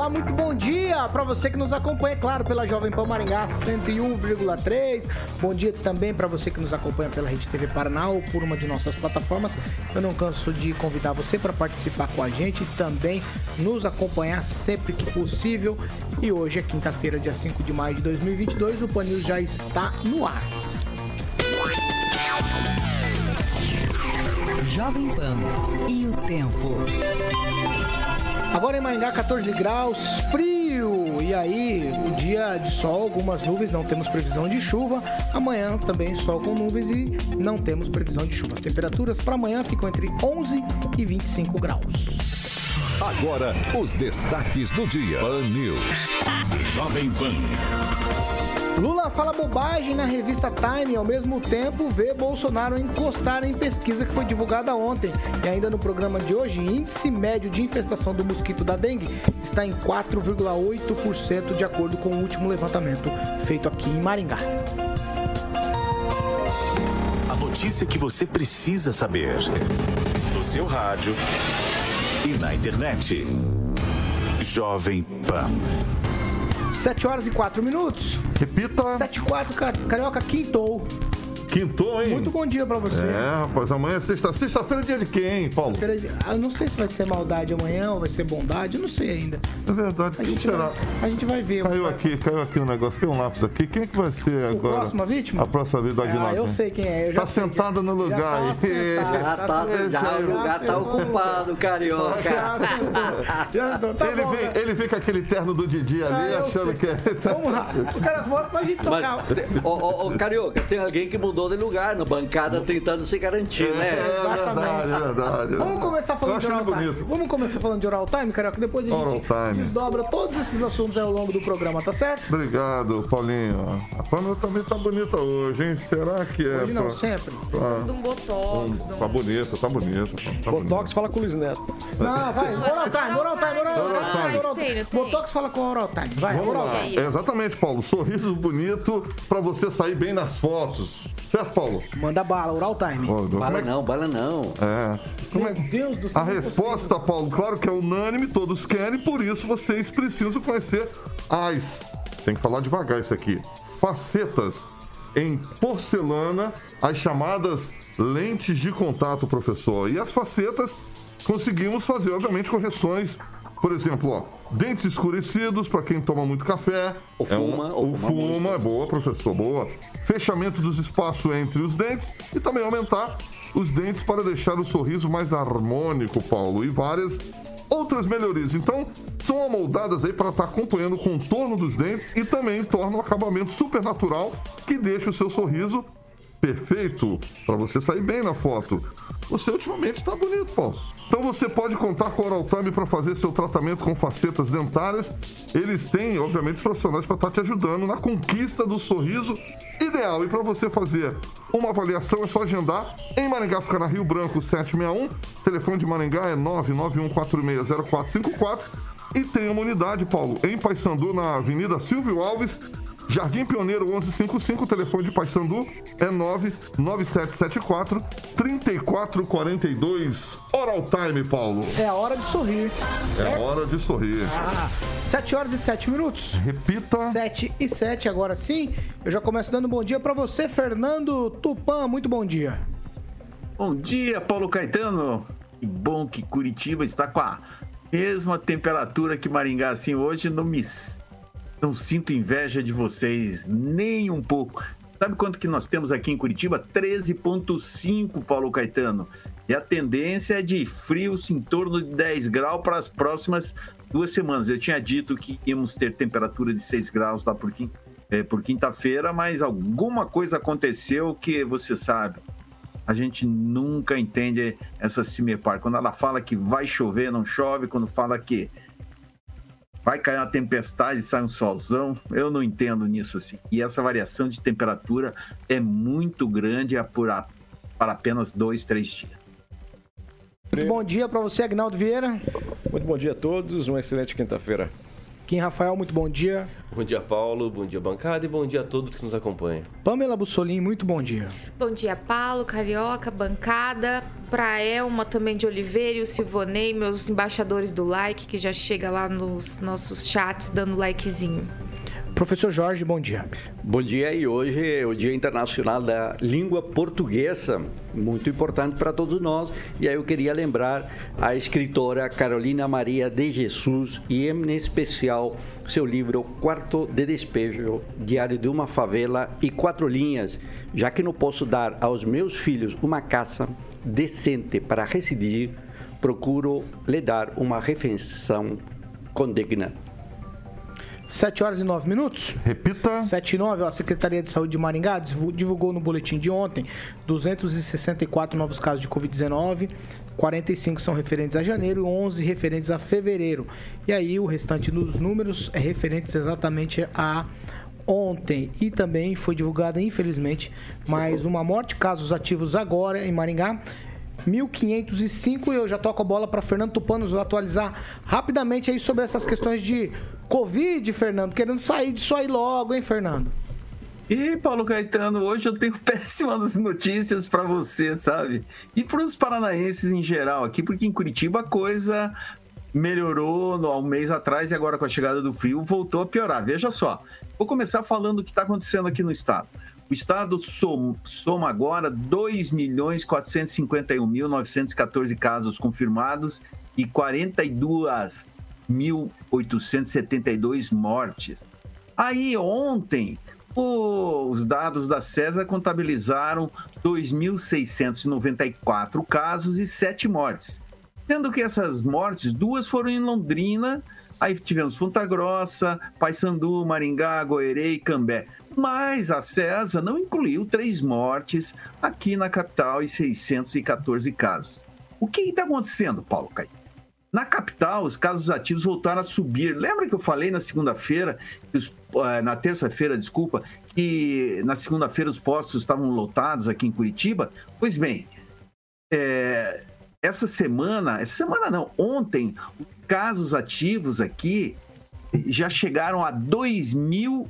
Olá, muito bom dia para você que nos acompanha, claro, pela Jovem Pan Maringá 101,3. Bom dia também para você que nos acompanha pela Rede TV Paraná ou por uma de nossas plataformas. Eu não canso de convidar você para participar com a gente e também nos acompanhar sempre que possível. E hoje é quinta-feira, dia 5 de maio de 2022, o Pan News já está no ar. Jovem Pan e o tempo. Agora em Maringá, 14 graus, frio. E aí, o dia de sol, algumas nuvens, não temos previsão de chuva. Amanhã também sol com nuvens e não temos previsão de chuva. As temperaturas para amanhã ficam entre 11 e 25 graus. Agora, os destaques do dia. Pan News. Jovem Pan. Lula fala bobagem na revista Time e ao mesmo tempo vê Bolsonaro encostar em pesquisa que foi divulgada ontem. E ainda no programa de hoje, índice médio de infestação do mosquito da dengue está em 4,8% de acordo com o último levantamento feito aqui em Maringá. A notícia que você precisa saber. No seu rádio e na internet. Jovem Pan. 7 horas e 4 minutos. Repita. 7 e 4, Carioca quintou. Quintou, hein? Muito bom dia pra você. É, rapaz, amanhã é sexta. Sexta-feira é dia de quem, Paulo? Eu não sei se vai ser maldade amanhã ou vai ser bondade, eu não sei ainda. É verdade, A gente, será? vai, a gente vai ver. Caiu aqui, caiu aqui um negócio, caiu um lápis aqui. Quem é que vai ser agora? próxima vítima? A próxima vítima do Ah, Aguinaldo. eu sei quem é. Eu já Tá sei. sentada no Já lugar tá aí. sentada, Já tá, Esse já, aí, o lugar tá ocupado, Já carioca. Já sentou. Tá ele, bom, vem, né? ele vem com aquele terno do Didi ali, Ah, achando sei. que é. Vamos lá. O cara, pra gente tocar. Mas, ô, ô, ô, carioca, tem alguém que mudou de lugar na bancada tentando se garantir, É né? verdade, é verdade. Vamos começar falando de Oral Time. bonito. Vamos começar falando de Oral Time, Carioca? Depois a gente Oral Time. desdobra todos esses assuntos aí ao longo do programa, tá certo? Obrigado, Paulinho. A Pamela também tá bonita hoje, hein? Será que é? Hoje não, pra- sempre. pra- de um botox. de um- Tá bonita, tá bonita. Tá Botox fala com o Luiz Neto. Não, vai. Oral Time, Oral Time, Oral Oral Time. Time. Oral Tem, Time. tem. Botox fala com Oral Time. Vai, Vamos Oral lá. Time. É, exatamente, Paulo. Sorriso bonito pra você sair bem nas fotos. Certo, Paulo? Manda bala, Oral Time. Como Bala é não, bala não. É. Como é Meu Deus do céu. A é resposta, Paulo, claro que é unânime, todos querem, por isso vocês precisam conhecer as. Tem que falar devagar isso aqui. Facetas em porcelana, as chamadas lentes de contato, professor. E as facetas conseguimos fazer, obviamente, correções. Por exemplo, ó, dentes escurecidos para quem toma muito café. Ou É um- fuma, ou ou fuma fuma, é boa, professor, boa. Fechamento dos espaços entre os dentes e também aumentar os dentes para deixar o sorriso mais harmônico, Paulo. E várias outras melhorias. Então, são amoldadas aí para estar acompanhando o contorno dos dentes e também torna o acabamento super natural que deixa o seu sorriso perfeito para você sair bem na foto. Você ultimamente tá bonito, Paulo. Então você pode contar com a Oral Time para fazer seu tratamento com facetas dentárias. Eles têm, obviamente, os profissionais para estar te ajudando na conquista do sorriso ideal. E para você fazer uma avaliação é só agendar. Em Maringá fica na Rio Branco 761. Telefone de Maringá é 991460454. E tem uma unidade, Paulo, em Paysandu, na Avenida Silvio Alves, Jardim Pioneiro 1155, telefone de Paysandu é 99774 3442. Oral Time, Paulo. É a hora de sorrir. É hora de sorrir. Ah, 7 horas e 7 minutos. Repita. 7 e 7, agora sim. Eu já começo dando bom dia pra você, Fernando Tupan. Muito bom dia. Bom dia, Paulo Caetano. Que bom que Curitiba está com a mesma temperatura que Maringá. Assim, hoje não me não sinto inveja de vocês nem um pouco. Sabe quanto que nós temos aqui em Curitiba? 13,5, Paulo Caetano. E a tendência é de frios em torno de 10 graus para as próximas duas semanas. Eu tinha dito que íamos ter temperatura de 6 graus lá por, eh, por quinta-feira, mas alguma coisa aconteceu que você sabe. A gente nunca entende essa Cimepar. Quando ela fala que vai chover, não chove. Quando fala que vai cair uma tempestade e sai um solzão. Eu não entendo nisso assim. E essa variação de temperatura é muito grande é para apenas dois, três dias. Muito bom dia para você, Agnaldo Vieira. Muito bom dia a todos, uma excelente quinta-feira. Kim Rafael, muito bom dia. Bom dia, Paulo. Bom dia, bancada. E bom dia a todos que nos acompanham. Pamela Bussolim, muito bom dia. Bom dia, Paulo, Carioca, bancada. Pra Elma também de Oliveira e o Silvonei, meus embaixadores do like, que já chega lá nos nossos chats dando likezinho. Professor Jorge, bom dia. Bom dia e hoje é o Dia Internacional da Língua Portuguesa, muito importante para todos nós. E aí eu queria lembrar a escritora Carolina Maria de Jesus e em especial seu livro Quarto de Despejo, Diário de uma Favela e Quatro Linhas, já que não posso dar aos meus filhos uma casa decente para residir, procuro lhe dar uma refeição condigna. 7 horas e 9 minutos. Repita. 7 e 9, ó, a Secretaria de Saúde de Maringá divulgou no boletim de ontem 264 novos casos de Covid-19, 45 são referentes a janeiro e 11 referentes a fevereiro. E aí o restante dos números é referentes exatamente a ontem. E também foi divulgada, infelizmente, mais uma morte, casos ativos agora em Maringá. 1505 e eu já toco a bola para Fernando Tupanos atualizar rapidamente aí sobre essas questões de Covid, Fernando, querendo sair disso aí logo, hein, Fernando? E Paulo Caetano, hoje eu tenho péssimas notícias para você, sabe? E para os paranaenses em geral aqui, porque em Curitiba a coisa melhorou há um mês atrás e agora com a chegada do frio voltou a piorar. Veja só, vou começar falando o que está acontecendo aqui no estado. O estado soma, agora 2.451.914 casos confirmados e 42.872 mortes. Aí ontem, os dados da César contabilizaram 2.694 casos e 7 mortes. Sendo que essas mortes, duas foram em Londrina, aí tivemos Ponta Grossa, Paysandu, Maringá, Goerê e Cambé. Mas a CESA não incluiu três mortes aqui na capital e 614 casos. O que está acontecendo, Paulo Caio? Na capital, os casos ativos voltaram a subir. Lembra que eu falei na segunda-feira, eh, na terça-feira, desculpa, que na segunda-feira os postos estavam lotados aqui em Curitiba? Pois bem, é, essa semana, essa semana não, ontem, os casos ativos aqui já chegaram a 2 mil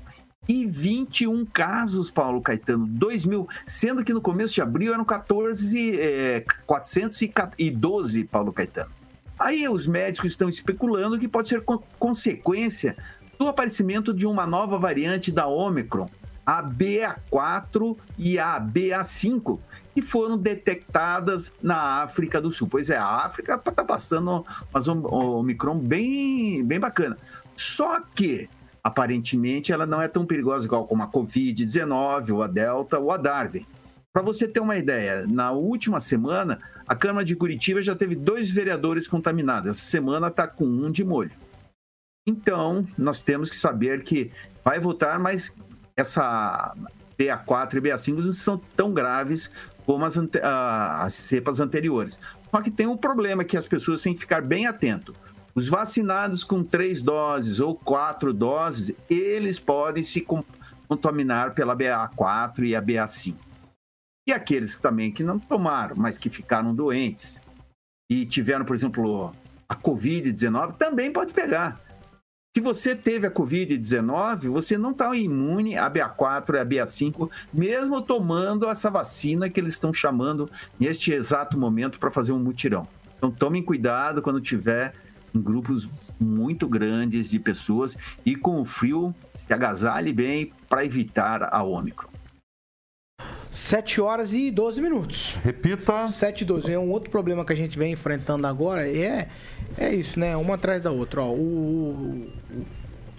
e 21 casos, Paulo Caetano, 2 mil, sendo que no começo de abril eram 14, é, 412, Paulo Caetano. Aí os médicos estão especulando que pode ser consequência do aparecimento de uma nova variante da Omicron, a BA4 e a BA5, que foram detectadas na África do Sul. Pois é, a África está passando uma Omicron bem, bem bacana. Só que aparentemente ela não é tão perigosa igual como a Covid-19, ou a Delta, ou a Darwin. Para você ter uma ideia, na última semana, a Câmara de Curitiba já teve dois vereadores contaminados. Essa semana está com um de molho. Então, nós temos que saber que vai voltar, mas essa BA4 e BA5 não são tão graves como as, as cepas anteriores. Só que tem um problema que as pessoas têm que ficar bem atento. Os vacinados com três doses ou quatro doses, eles podem se contaminar pela BA4 e a BA5. E aqueles também que não tomaram, mas que ficaram doentes e tiveram, por exemplo, a Covid-19, também pode pegar. Se você teve a Covid-19, você não está imune à BA4 e à BA5, mesmo tomando essa vacina que eles estão chamando neste exato momento para fazer um mutirão. Então tomem cuidado quando tiver grupos muito grandes de pessoas e com o frio se agasalhe bem para evitar a Ômicron. 7 horas e 12 minutos. Repita. 7 e 12. É um outro problema que a gente vem enfrentando agora. É, é isso, né? Uma atrás da outra. Ó, o,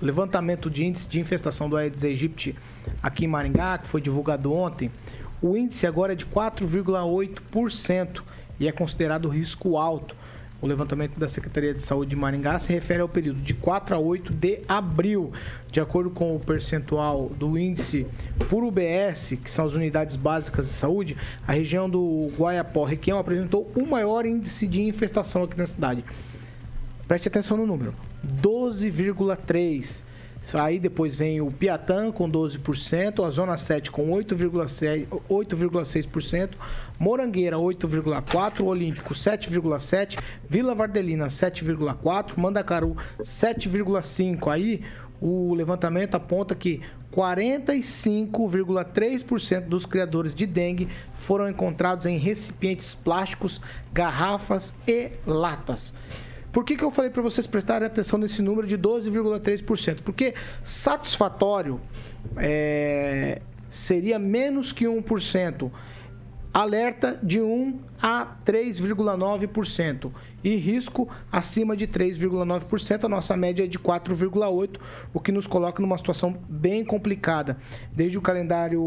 o levantamento de índice de infestação do Aedes aegypti aqui em Maringá, que foi divulgado ontem, o índice agora é de 4,8% e é considerado risco alto. O levantamento da Secretaria de Saúde de Maringá se refere ao período de 4 a 8 de abril. De acordo com o percentual do índice por UBS, que são as unidades básicas de saúde, a região do Guaiapó Requião apresentou o maior índice de infestação aqui na cidade. Preste atenção no número. 12,3%. Aí depois vem o Piatã com 12%, a Zona 7 com 8,6%, Morangueira 8,4%, Olímpico 7,7%, Vila Vardelina 7,4%, Mandacaru 7,5%. Aí o levantamento aponta que 45,3% dos criadores de dengue foram encontrados em recipientes plásticos, garrafas e latas. Por que, que eu falei para vocês prestarem atenção nesse número de 12,3%? Porque satisfatório é, seria menos que 1%. Alerta de 1 a 3,9% e risco acima de 3,9%. A nossa média é de 4,8%, o que nos coloca numa situação bem complicada. Desde o calendário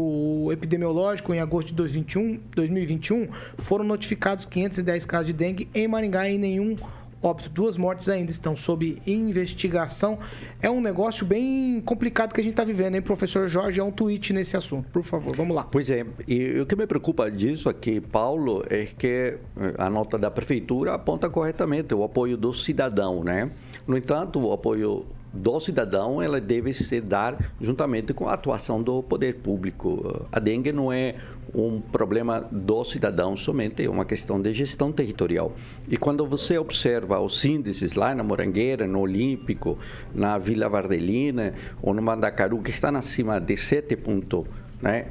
epidemiológico, em agosto de 2021, 2021 foram notificados 510 casos de dengue em Maringá e nenhum óbito. Duas mortes ainda estão sob investigação. É um negócio bem complicado que a gente está vivendo, hein, professor Jorge? É um tweet nesse assunto. Por favor, vamos lá. Pois é, e o que me preocupa disso aqui, Paulo, é que eh, a nota da prefeitura aponta corretamente o apoio do cidadão, né? No entanto, o apoio do cidadão ela deve se dar juntamente com a atuação do poder público. A dengue não é um problema do cidadão somente, é uma questão de gestão territorial. E quando você observa os índices lá na Morangueira, no Olímpico, na Vila Vardelina ou no Mandacaru, que estão acima de 7,5, né,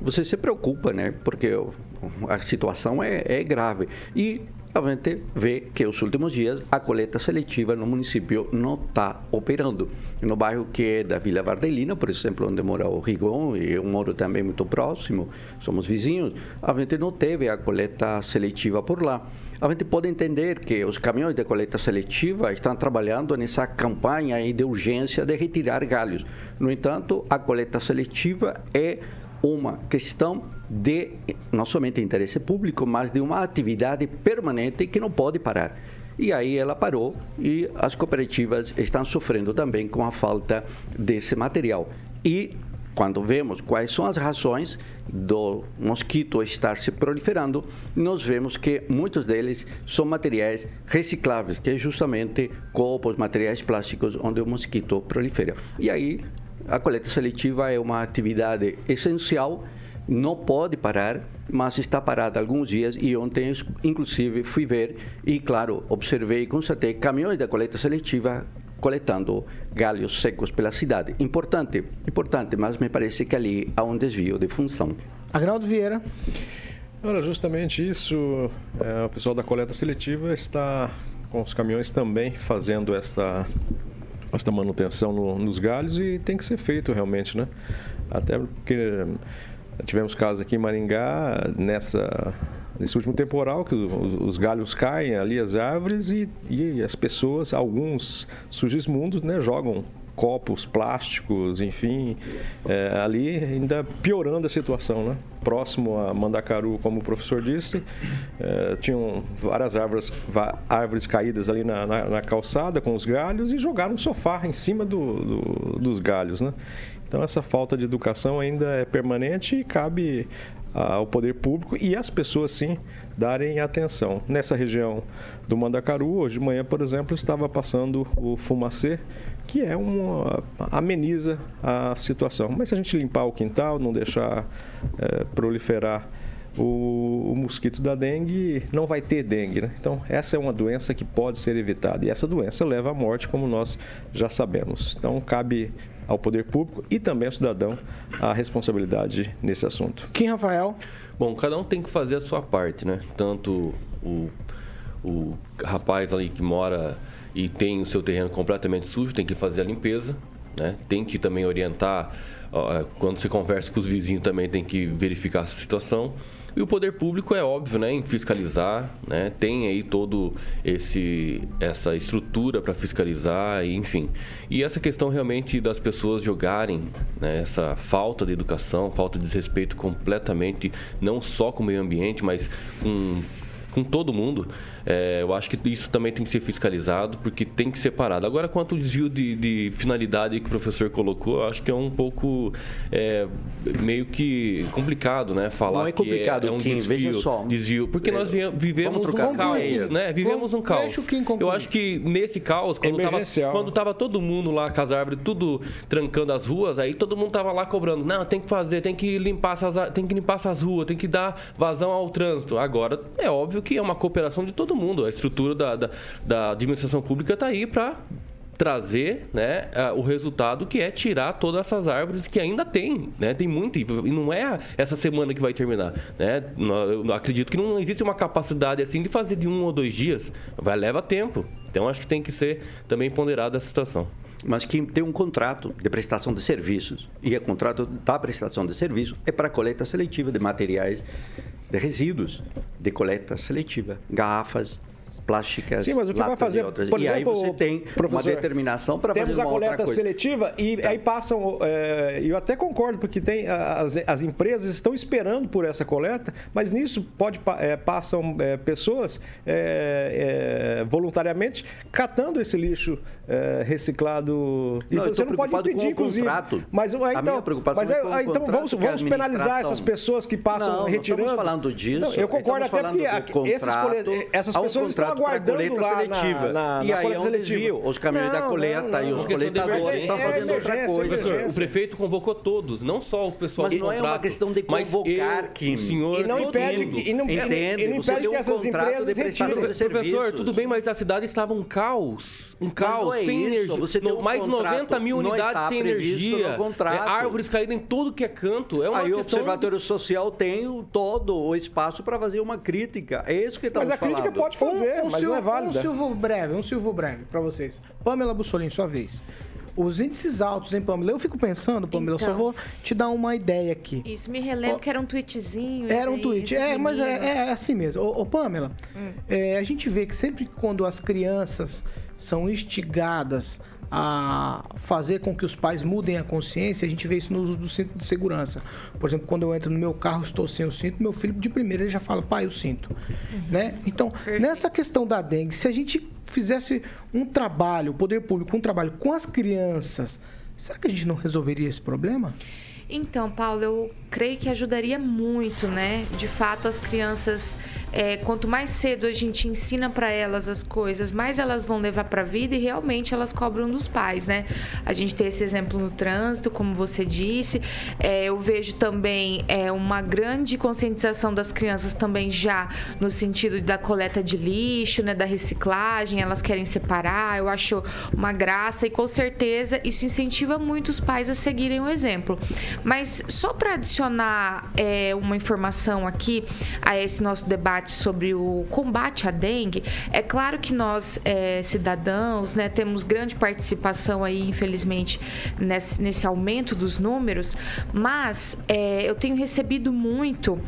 você se preocupa, né? Porque a situação é, é grave. E a gente vê que os últimos dias a coleta seletiva no município não está operando. No bairro que é da Vila Vardelina, por exemplo, onde mora o Rigon, e eu moro também muito próximo, somos vizinhos, a gente não teve a coleta seletiva por lá. A gente pode entender que os caminhões de coleta seletiva estão trabalhando nessa campanha de urgência de retirar galhos. No entanto, a coleta seletiva é uma questão de não somente interesse público, mas de uma atividade permanente que não pode parar. E aí ela parou e as cooperativas estão sofrendo também com a falta desse material. E quando vemos quais são as razões do mosquito estar se proliferando, nós vemos que muitos deles são materiais recicláveis, que é justamente copos, materiais plásticos onde o mosquito prolifera. E aí a coleta seletiva é uma atividade essencial, não pode parar, mas está parada alguns dias e ontem, inclusive, fui ver e, claro, observei e constatei caminhões da coleta seletiva coletando galhos secos pela cidade. Importante, importante, mas me parece que ali há um desvio de função. Agnaldo Vieira. Olha, justamente isso, é, o pessoal da coleta seletiva está com os caminhões também fazendo esta esta manutenção no, nos galhos e tem que ser feito realmente, né? Até porque tivemos casos aqui em Maringá nessa nesse último temporal que os, os galhos caem ali as árvores e, e as pessoas, alguns sujismundos, né, jogam copos, plásticos, enfim, é, ali ainda piorando a situação, né? Próximo a Mandacaru, como o professor disse, é, tinham várias árvores, árvores caídas ali na, na, na, calçada com os galhos e jogaram um sofá em cima do, do, dos galhos, né? Então essa falta de educação ainda é permanente e cabe ao poder público e às pessoas sim darem atenção. Nessa região do Mandacaru, hoje de manhã, por exemplo, estava passando o fumacê que é uma ameniza a situação. Mas se a gente limpar o quintal, não deixar é, proliferar o, o, mosquito da dengue, não vai ter dengue. Né? Então, essa é uma doença que pode ser evitada. E essa doença leva à morte, como nós já sabemos. Então, cabe ao poder público e também ao cidadão a responsabilidade nesse assunto. Quem, Rafael? Bom, cada um tem que fazer a sua parte, né? Tanto o, o rapaz ali que mora e tem o seu terreno completamente sujo, tem que fazer a limpeza, né? tem que também orientar, quando você conversa com os vizinhos também tem que verificar essa situação. E o poder público é óbvio, né, em fiscalizar, né, tem aí todo esse essa estrutura para fiscalizar, enfim. E essa questão realmente das pessoas jogarem né, essa falta de educação, falta de respeito completamente, não só com o meio ambiente, mas com com todo mundo, É, eu acho que isso também tem que ser fiscalizado, porque tem que ser parado. Agora, quanto ao desvio de, de finalidade que o professor colocou, eu acho que é um pouco é, meio que complicado, né? Falar Não é complicado, que é, é um Kim, desvio, só. desvio, porque nós vi- vivemos um caos, né? Vivemos um caos. Eu acho que nesse caos, quando tava, Emergencial. quando tava todo mundo lá com as árvores, tudo trancando as ruas, aí todo mundo tava lá cobrando. Não, tem que fazer, tem que limpar essas, tem que limpar essas ruas, tem que dar vazão ao trânsito. Agora, é óbvio que é uma cooperação de todo mundo. A estrutura da, da, da administração pública está aí para trazer né, o resultado que é tirar todas essas árvores que ainda tem, né? Tem muito e não é essa semana que vai terminar, né? Eu acredito que não existe uma capacidade assim de fazer de um ou dois dias, vai leva tempo. Então acho que tem que ser também ponderada essa situação. Mas que tem um contrato de prestação de serviços. E o contrato da prestação de serviço é para coleta seletiva de materiais de resíduos, de coleta seletiva, garrafas plásticas, Sim, mas o que vai fazer, e por e aí exemplo, você tem uma determinação para fazer Temos uma a coleta seletiva e aí passam, é, eu até concordo, porque tem as, as empresas estão esperando por essa coleta, mas nisso pode, é, passam é, pessoas é, é, voluntariamente catando esse lixo é, reciclado. Não, eu você não pode impedir, inclusive. contrato. Mas, aí, A então, minha preocupação mas é aí, com o aí, então contrato vamos, a vamos penalizar essas pessoas que passam Não, não retirando. estamos falando disso. Não, eu concordo Estamos até porque do contrato, essas um pessoas estão aguardando coleta lá seletiva. na, na, E na aí coleta é um seletiva. desvio. Os caminhões da Não, coleta não, e não. os Questão de coletadores estão é fazendo outra emergência, coisa. o prefeito convocou todos, não só o pessoal Mas do não é uma contrato, questão de mas convocar, eu, Kim. o senhor, E não impede que- e não- Entende? e não impede que um essas contrato empresas retirem. Professor, tudo bem, mas a cidade estava um caos. Um caos, é sem isso, energia. você tem um mais contrato, 90 mil unidades está sem energia. É, árvores caídas em tudo que é canto. É uma Aí o questão... Observatório Social tem o- todo o espaço para fazer uma crítica. É isso que estamos Mas a crítica falando. pode fazer, um, um mas silvo, não é Um válida. silvo breve, um silvo breve pra vocês. Pamela Bussolini, sua vez. Os índices altos, hein, Pamela? Eu fico pensando, Pamela, eu só Então. vou te dar uma ideia aqui. Isso me relembra Ó, que era um tweetzinho. Era um tweet. É, mas é, é assim mesmo. Ô, ô, Pamela, é, a gente vê que sempre quando as crianças são instigadas a fazer com que os pais mudem a consciência, a gente vê isso no uso do cinto de segurança. Por exemplo, quando eu entro no meu carro, estou sem o cinto, meu filho de primeira ele já fala, pai, o cinto. Né? Então, nessa questão da dengue, se a gente fizesse um trabalho, o poder público, um trabalho com as crianças, será que a gente não resolveria esse problema? Então, Paulo, eu creio que ajudaria muito, né? De fato, as crianças, é, quanto mais cedo a gente ensina para elas as coisas, mais elas vão levar para a vida e realmente elas cobram dos pais, né? A gente tem esse exemplo no trânsito, como você disse. É, eu vejo também é, uma grande conscientização das crianças também já no sentido da coleta de lixo, né? Da reciclagem, elas querem separar. Eu acho uma graça e com certeza isso incentiva muito os pais a seguirem o exemplo. Mas só para adicionar é, uma informação aqui a esse nosso debate sobre o combate à dengue, é claro que nós, é, cidadãos, né, temos grande participação aí, infelizmente, nesse, nesse aumento dos números, mas é, eu tenho recebido muito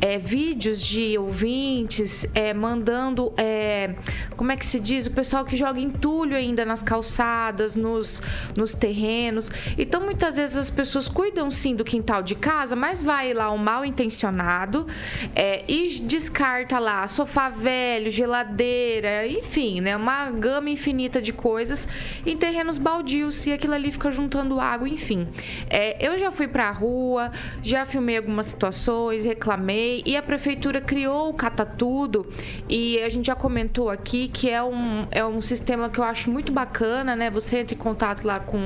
é, vídeos de ouvintes é, mandando, é, como é que se diz, o pessoal que joga entulho ainda nas calçadas, nos, nos terrenos. Então, muitas vezes as pessoas cuidam sim do quintal de casa, mas vai lá um mal intencionado é, e descarta lá sofá velho, geladeira, enfim, né? Uma gama infinita de coisas em terrenos baldios e aquilo ali fica juntando água, enfim. É, eu já fui pra rua, já filmei algumas situações, reclamei e a prefeitura criou o Cata Tudo e a gente já comentou aqui que é um, é um sistema que eu acho muito bacana, né? Você entra em contato lá com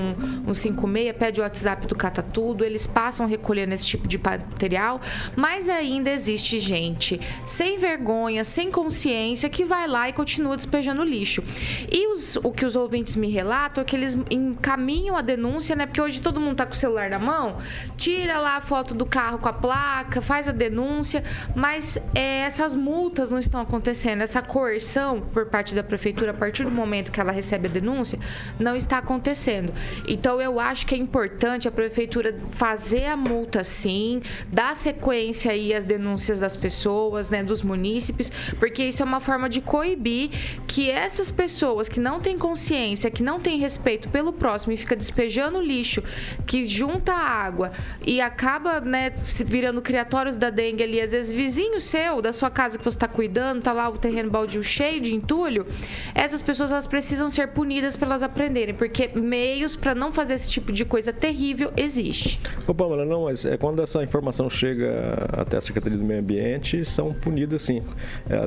o 56, pede o WhatsApp do Cata Tudo, eles passam recolhendo esse tipo de material, mas ainda existe gente sem vergonha, sem consciência, que vai lá e continua despejando lixo. E os- o que os ouvintes me relatam é que eles encaminham a denúncia, né? Porque hoje todo mundo tá com o celular na mão, tira lá a foto do carro com a placa, faz a denúncia, mas é, essas multas não estão acontecendo, essa coerção por parte da prefeitura a partir do momento que ela recebe a denúncia não está acontecendo. Então eu acho que é importante a prefeitura fazer a multa sim, dar sequência aí às denúncias das pessoas, né, dos os munícipes, porque isso é uma forma de coibir que essas pessoas que não têm consciência, que não têm respeito pelo próximo e fica despejando lixo, que junta água e acaba, né, virando criatórios da dengue ali, às vezes vizinho seu, da sua casa que você está cuidando, tá lá o terreno baldio cheio de entulho, essas pessoas elas precisam ser punidas para elas aprenderem, porque meios para não fazer esse tipo de coisa terrível existe. Ô, Pamela, não, mas é, quando essa informação chega até a Secretaria do Meio Ambiente, são punidas sim. É,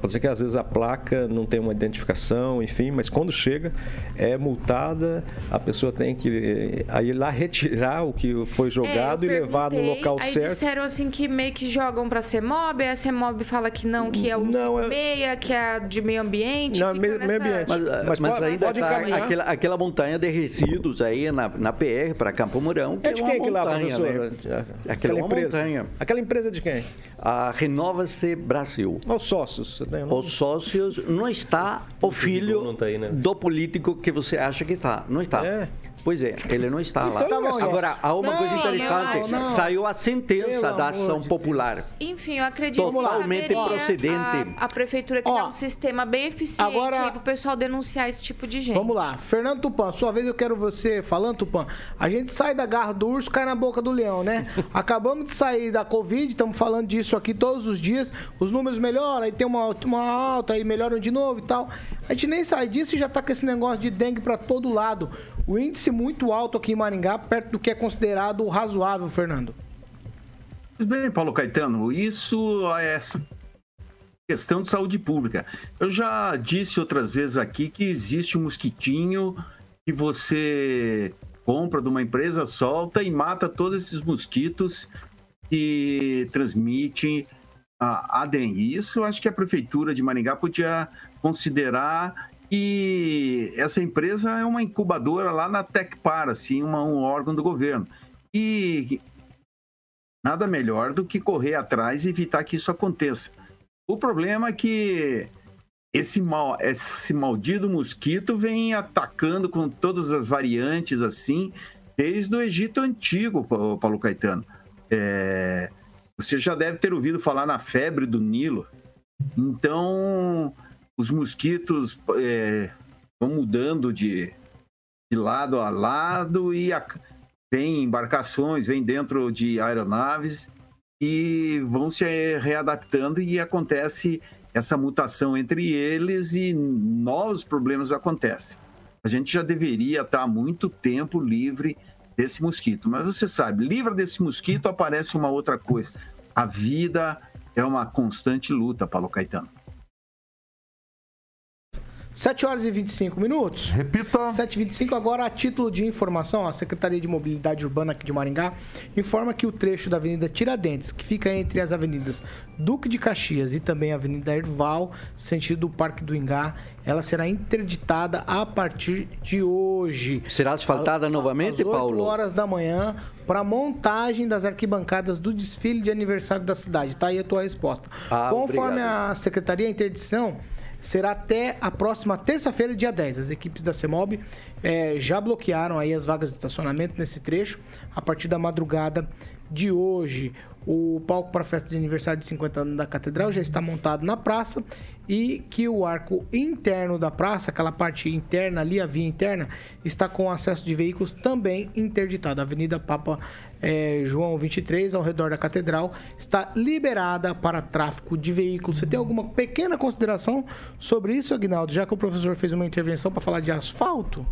pode ser que às vezes a placa não tenha uma identificação, enfim, mas quando chega, é multada, a pessoa tem que eh, aí ir lá retirar o que foi jogado É, e levar no local aí certo. disseram assim que meio que jogam pra CEMOB, aí a CEMOB fala que não, que é o Não, é- 56, que é a de meio ambiente. Não, meio- meio nessa- ambiente. Mas, Mas mas pode- ainda pode tá aquela, aquela montanha de resíduos aí na, na PR para Campo Mourão. É de uma quem que lá, professor? né? Aquela é empresa. montanha. Aquela empresa de quem? A Renova-se Brasil. Os sócios. né? Não- Os sócios não está o filho tá aí, né? do político que você acha que está. Não está. É. Pois é, ele não está lá. Então tá Agora, há uma Não, coisa não, interessante. não. Saiu a sentença da ação de popular. Enfim, eu acredito Totalmente que procedente. A, a prefeitura criar Ó, um sistema bem eficiente aí pro pessoal denunciar esse tipo de gente. Vamos lá, Fernando Tupan, sua vez eu quero você falando, Tupan. A gente sai da garra do urso, cai na boca do leão, né? Acabamos de sair da Covid, estamos falando disso aqui todos os dias. Os números melhoram, aí tem uma, uma alta, aí melhoram de novo e tal. A gente nem sai disso e já tá com esse negócio de dengue pra todo lado. O índice muito alto aqui em Maringá, perto do que é considerado razoável, Fernando. Bem, Paulo Caetano, isso é essa questão de saúde pública. Eu já disse outras vezes aqui que existe um mosquitinho que você compra de uma empresa, solta e mata todos esses mosquitos que transmitem a, dengue. Isso eu acho que a prefeitura de Maringá podia considerar e essa empresa é uma incubadora lá na Tecpar, assim, uma- um órgão do governo. E nada melhor do que correr atrás e evitar que isso aconteça. O problema é que esse, mal, esse maldito mosquito vem atacando com todas as variantes assim, desde o Egito Antigo, Pa- Paulo Caetano. É, você já deve ter ouvido falar na febre do Nilo. Então, os mosquitos é, vão mudando de, de lado a lado e a, vem embarcações, vem dentro de aeronaves e vão se readaptando e acontece essa mutação entre eles e novos problemas acontecem. A gente já deveria estar há muito tempo livre desse mosquito, mas você sabe, livre desse mosquito aparece uma outra coisa. A vida é uma constante luta, Paulo Caetano. 7 horas e 25 minutos. Repita. 7h25, agora a título de informação, a Secretaria de Mobilidade Urbana aqui de Maringá informa que o trecho da Avenida Tiradentes, que fica entre as avenidas Duque de Caxias e também a Avenida Erval, sentido Parque do Ingá, ela será interditada a partir de hoje. Será asfaltada A- novamente, às 8 Paulo? horas da manhã para montagem das arquibancadas do desfile de aniversário da cidade. Tá aí a tua resposta. Ah, Conforme obrigado. a Secretaria, a interdição será até a próxima terça-feira, dia 10. As equipes da CEMOB eh, já bloquearam aí as vagas de estacionamento nesse trecho a partir da madrugada de hoje. O palco para a festa de aniversário de 50 anos da Catedral já está montado na praça e que o arco interno da praça, aquela parte interna ali, a via interna, está com acesso de veículos também interditado. A Avenida Papa eh, João 23, ao redor da Catedral, está liberada para tráfego de veículos. Você tem alguma pequena consideração sobre isso, Agnaldo? Já que o professor fez uma intervenção para falar de asfalto?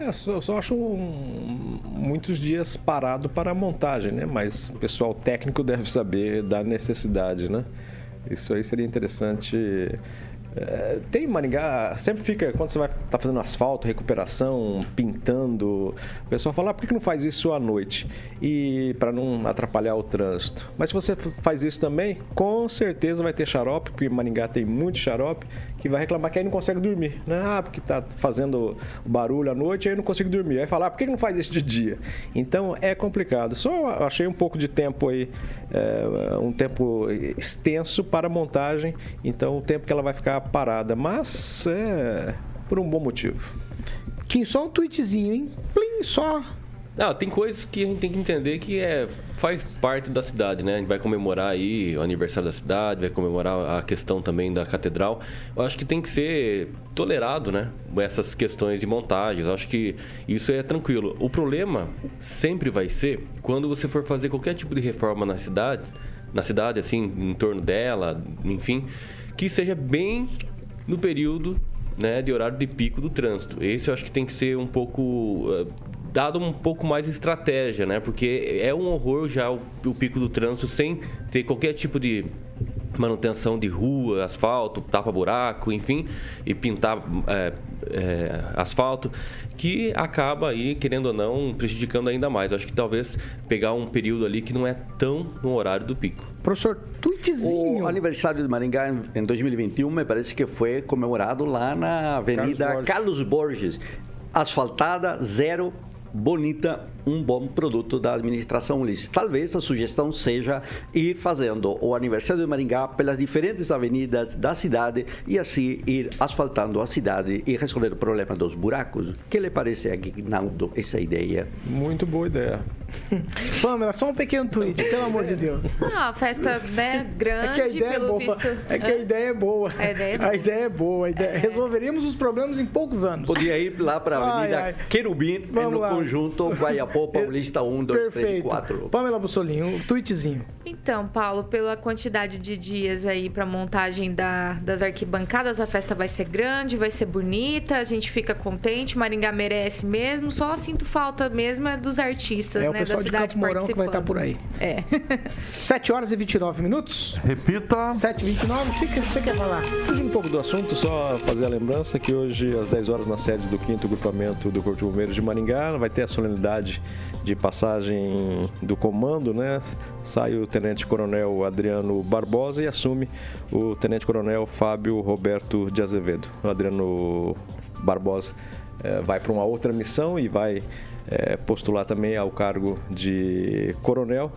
É, só, só acho um- muitos dias parado para a montagem, né? Mas o pessoal técnico deve saber da necessidade, né? Isso aí seria interessante. É, tem em Maringá, sempre fica, quando você vai estar fazendo asfalto, recuperação, pintando, o pessoal fala, ah, por que não faz isso à noite? E para não atrapalhar o trânsito. Mas se você faz isso também, com certeza vai ter xarope, porque Maringá tem muito xarope, que vai reclamar que aí não consegue dormir, né? Ah, porque tá fazendo barulho à noite aí não consigo dormir. Aí fala, ah, por que não faz isso de dia? Então é complicado. Só achei um pouco de tempo aí, é, um tempo extenso para montagem, então o tempo que ela vai ficar parada, mas é por um bom motivo. Kim, só um tweetzinho, hein? Plim, só Não, tem coisas que a gente tem que entender que é, faz parte da cidade, né? A gente vai comemorar aí o aniversário da cidade, vai comemorar a questão também da catedral. Eu acho que tem que ser tolerado, né? Essas questões de montagens. Eu acho que isso é tranquilo. O problema sempre vai ser quando você for fazer qualquer tipo de reforma na cidade, na cidade, assim, em torno dela, enfim, que seja bem no período né, de horário de pico do trânsito. Esse eu acho que tem que ser um pouco eh, dado um pouco mais de estratégia, né? Porque é um horror já o, o pico do trânsito sem ter qualquer tipo de manutenção de rua, asfalto, tapa-buraco, enfim, e pintar é, é, asfalto, que acaba aí, querendo ou não, prejudicando ainda mais. Acho que talvez pegar um período ali que não é tão no horário do pico. Professor, tweetzinho. O aniversário de Maringá em 2021 me parece que foi comemorado lá na Avenida Carlos Carlos Borges. Borges. Asfaltada, zero, bonita, um bom produto da administração Ulisses. Talvez a sugestão seja ir fazendo o aniversário de Maringá pelas diferentes avenidas da cidade e assim ir asfaltando a cidade e resolver o problema dos buracos. O que lhe parece, Aguinaldo, essa ideia? Muito boa ideia. Pamela, só um pequeno tweet, pelo amor de Deus. Ah, a festa né, É grande, que a ideia é pelo boa. visto. É que a ideia é boa. A ideia é A boa. ideia é boa. a ideia- Resolveríamos os problemas em poucos anos. Podia ir lá para a Avenida ai. Querubim, Vamos no lá. conjunto Guaiapó, Paulista 1, 2, 3 e Perfeito. 4. Pamela Bussolinho, um tweetzinho. Então, Paulo, pela quantidade de dias aí para montagem da- das arquibancadas, a festa vai ser grande, vai ser bonita, a gente fica contente, Maringá merece mesmo, só sinto falta mesmo é dos artistas, É o né, pessoal da de cidade Campo Mourão que vai estar por aí. É. 7 horas e 29 minutos. Repita. 7 e 29 O que você quer falar? Fugindo um pouco do assunto, só fazer a lembrança que hoje, às 10 horas, na sede do 5 Grupamento do Corpo de Bombeiros de Maringá, vai ter a solenidade de passagem do comando, né? Sai o Tenente Coronel Adriano Barbosa e assume o Tenente Coronel Fábio Roberto de Azevedo. O Adriano Barbosa eh, vai para uma outra missão e vai eh, postular também ao cargo de coronel.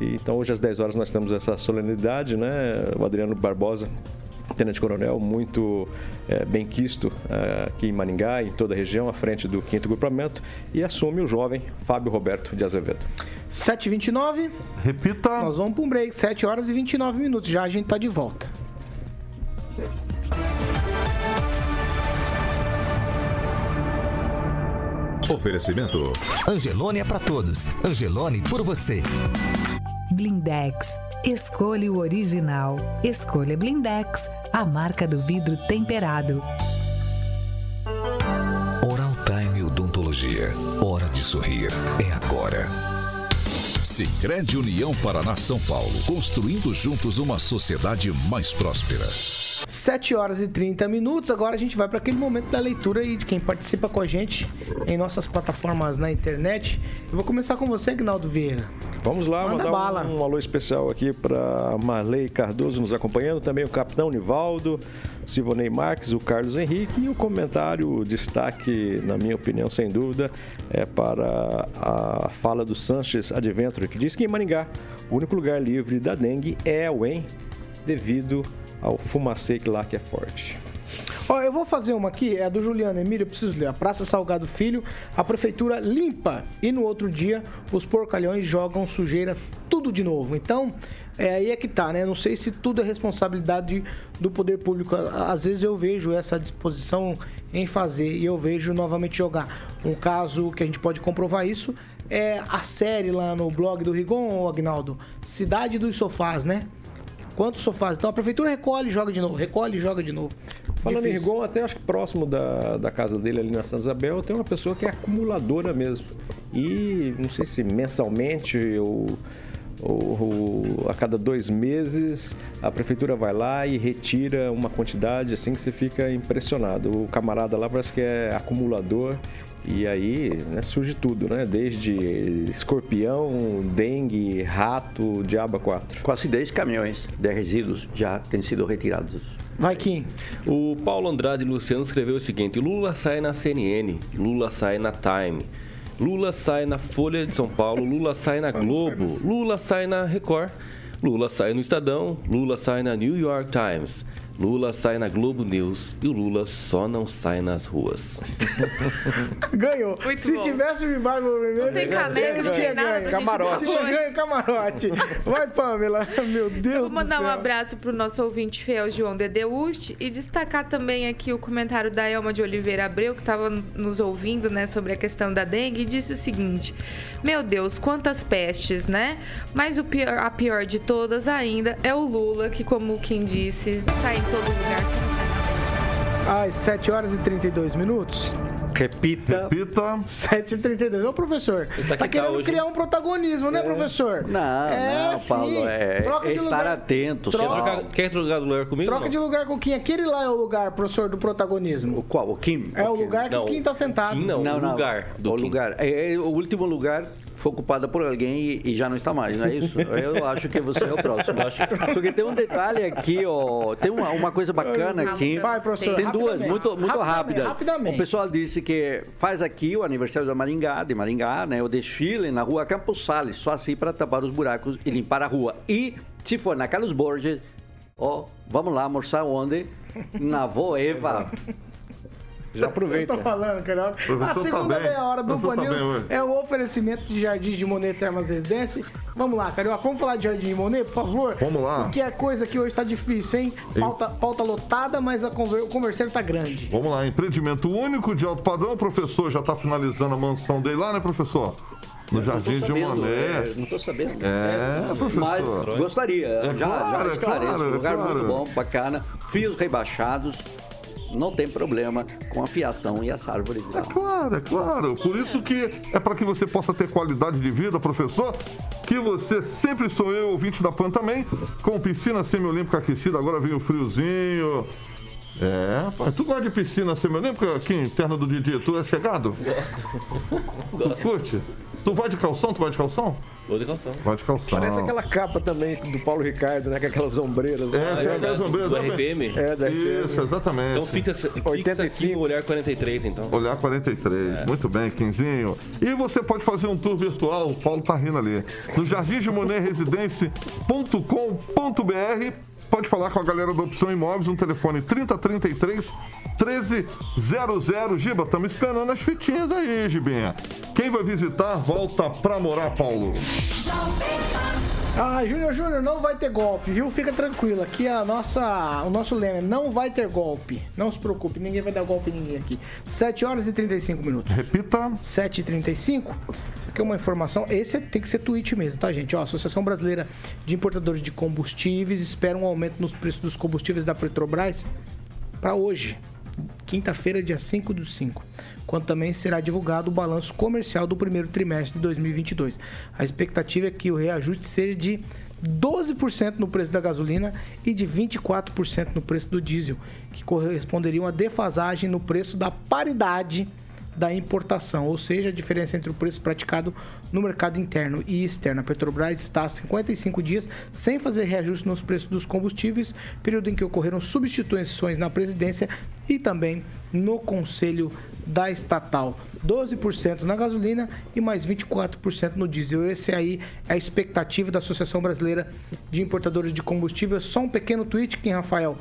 E, então, hoje às 10 horas nós temos essa solenidade, né? O Adriano Barbosa Tenente Coronel, muito eh, bem quisto eh, aqui em Maringá e em toda a região, à frente do 5 Grupamento, e assume o jovem Fábio Roberto de Azevedo. 7 e 29 Repita. Nós vamos para um break. 7 horas e 29 minutos. Já a gente tá de volta. Oferecimento. Angelone é pra todos. Angelone por você. Blindex. Escolha o original. Escolha Blindex, a marca do vidro temperado. Oral Time Odontologia. Hora de sorrir. É agora. Sicredi União Paraná São Paulo. Construindo juntos uma sociedade mais próspera. 7 horas e 30 minutos. Agora a gente vai para aquele momento da leitura aí de quem participa com a gente em nossas plataformas na internet. Eu vou começar com você, Agnaldo Vieira. Vamos lá, Manda mandar bala. Um, um alô especial aqui para Marley Cardoso nos acompanhando, também o Capitão Nivaldo, Silvonei Marques, o Carlos Henrique e o comentário, o destaque, na minha opinião, sem dúvida, é para a fala do Sanches Adventure, que diz que em Maringá, o único lugar livre da dengue é o EM, devido ao fumacê lá que é forte. Ó, eu vou fazer uma aqui, é a do Juliano Emílio, eu preciso ler. A Praça Salgado Filho, a prefeitura limpa e no outro dia os porcalhões jogam sujeira tudo de novo. Então, é aí é que tá, né? Não sei se tudo é responsabilidade do poder público. Às vezes eu vejo essa disposição em fazer e eu vejo novamente jogar. Um caso que a gente pode comprovar isso é a série lá no blog do Rigon, Agnaldo, Cidade dos Sofás, né? Quantos sofás? Então a prefeitura recolhe e joga de novo, recolhe e joga de novo. Falando em Difícil. Rigon, até acho que próximo da, da casa dele ali na Santa Isabel, tem uma pessoa que é acumuladora mesmo. E não sei se mensalmente ou, ou- ou a cada dois meses a prefeitura vai lá e retira uma quantidade assim que você fica impressionado. O camarada lá parece que é acumulador. E aí né, surge tudo, né? Desde escorpião, dengue, rato, diaba 4. Quase 10 caminhões de resíduos já têm sido retirados. Vai, Kim. O Paulo Andrade Luciano escreveu o seguinte: Lula sai na CNN, Lula sai na Time, Lula sai na Folha de São Paulo, Lula sai na Globo, Lula sai na Record, Lula sai no Estadão, Lula sai na New York Times. Lula sai na Globo News e o Lula só não sai nas ruas. Ganhou. Muito Se bom. tivesse o revival vermelho, Não tem caneca, não tinha tem nada Camarote. ganho camarote. Vai, Pamela. Meu Deus Vou mandar um abraço pro nosso ouvinte fiel João Dedeuste e destacar também aqui o comentário da Elma de Oliveira Abreu, que estava nos ouvindo, né, sobre a questão da dengue, e disse o seguinte: Meu Deus, quantas pestes, né? Mas o pior, a pior de todas ainda é o Lula, que, como quem disse, sai todo lugar. Às 7 horas e 32 minutos. Repita. Repita. 7 e 32 Ô, professor, tá tá, tá querendo hoje. criar um protagonismo, né, professor? Não, É, não, sim. Paulo. É, Troca é de estar lugar. atento. Troca- Quer trocar do lugar comigo? Troca não? de lugar com o Kim. Aquele lá é o lugar, professor, do O protagonismo. qual? O Kim? É o Kim. lugar que Não, o Kim tá sentado. Kim não, Não, o não. lugar do o Kim. lugar. É, é, o último lugar foi ocupado por alguém e, e já não está mais, não é isso? Eu acho que você é o próximo. Só que tem um detalhe aqui, ó. Tem uma, uma coisa bacana aqui. Vai, professor, Tem duas, muito, muito Rapidamente, rápidas. rapidamente. O pessoal disse que faz aqui o aniversário da Maringá, de Maringá, né? O desfile na rua Campos Salles, só assim para tapar os buracos e limpar a rua. E se for na Carlos Borges, ó, vamos lá almoçar onde? Na avó Já Eu aproveita. tô falando, Carol. A tá segunda bem. meia hora do Pan tá News hoje. é o oferecimento de Jardim de Monet Termas Residência. Vamos lá, Carioca. Vamos falar de Jardim de Monet, por favor? Vamos lá. Porque a coisa que hoje tá difícil, hein? Pauta, pauta lotada, mas a conver- o converseiro tá grande. Vamos lá, empreendimento único de alto padrão. O professor já está finalizando a mansão dele lá, né, professor? No Jardim de sabendo, Monet. é, não tô sabendo. É, professor. Mas gostaria. É já, claro, já é esclareço. claro, é lugar claro. muito bom, bacana. Fios rebaixados. Não tem problema com a fiação e as árvores. É claro, é claro. Por isso que é para que você possa ter qualidade de vida, professor, que você sempre sou eu, ouvinte da PAN também, com piscina semiolímpica aquecida, agora vem o friozinho. É, rapaz, tu gosta de piscina semiolímpica aqui interna do Didi? Tu é chegado? Gosto. Tu curte? Tu vai de calção? Tu vai de calção? Vou de calção. Vai de calção. Parece aquela capa também do Paulo Ricardo, né? Com aquelas ombreiras. É, lá. fica aquelas ombreiras. Do. RPM? É, da Isso, exatamente. Então fica, aqui 85. no olhar 43, então. Olhar 43. Muito bem, Quinzinho. E você pode fazer um tour virtual, o Paulo tá rindo ali, no jardimdemoneresidência.com.br. Pode falar com a galera da Opção Imóveis, no telefone 3033 1300. Giba, estamos esperando as fitinhas aí, Gibinha. Quem vai visitar, volta pra morar, Paulo. Ah, Júnior Júnior, não vai ter golpe, viu? Fica tranquilo. Aqui a nossa, o nosso lema é não vai ter golpe. Não se preocupe, ninguém vai dar golpe em ninguém aqui. 7 horas e 35 minutos. Repita. 7 e 35 Isso aqui é uma informação. Esse tem que ser tweet mesmo, tá, gente? Ó, a Associação Brasileira de Importadores de Combustíveis espera um aumento nos preços dos combustíveis da Petrobras para hoje, quinta-feira, dia 5 do 5. Quando também será divulgado o balanço comercial do primeiro trimestre de 2022. A expectativa é que o reajuste seja de 12% no preço da gasolina e de 24% no preço do diesel, que corresponderiam a uma defasagem no preço da paridade da importação, ou seja, a diferença entre o preço praticado no mercado interno e externo. A Petrobras está há 55 dias sem fazer reajuste nos preços dos combustíveis, período em que ocorreram substituições na presidência e também no conselho da estatal. 12% na gasolina e mais 24% no diesel. Esse aí é a expectativa da Associação Brasileira de Importadores de Combustível. Só um pequeno tweet, Kim Rafael.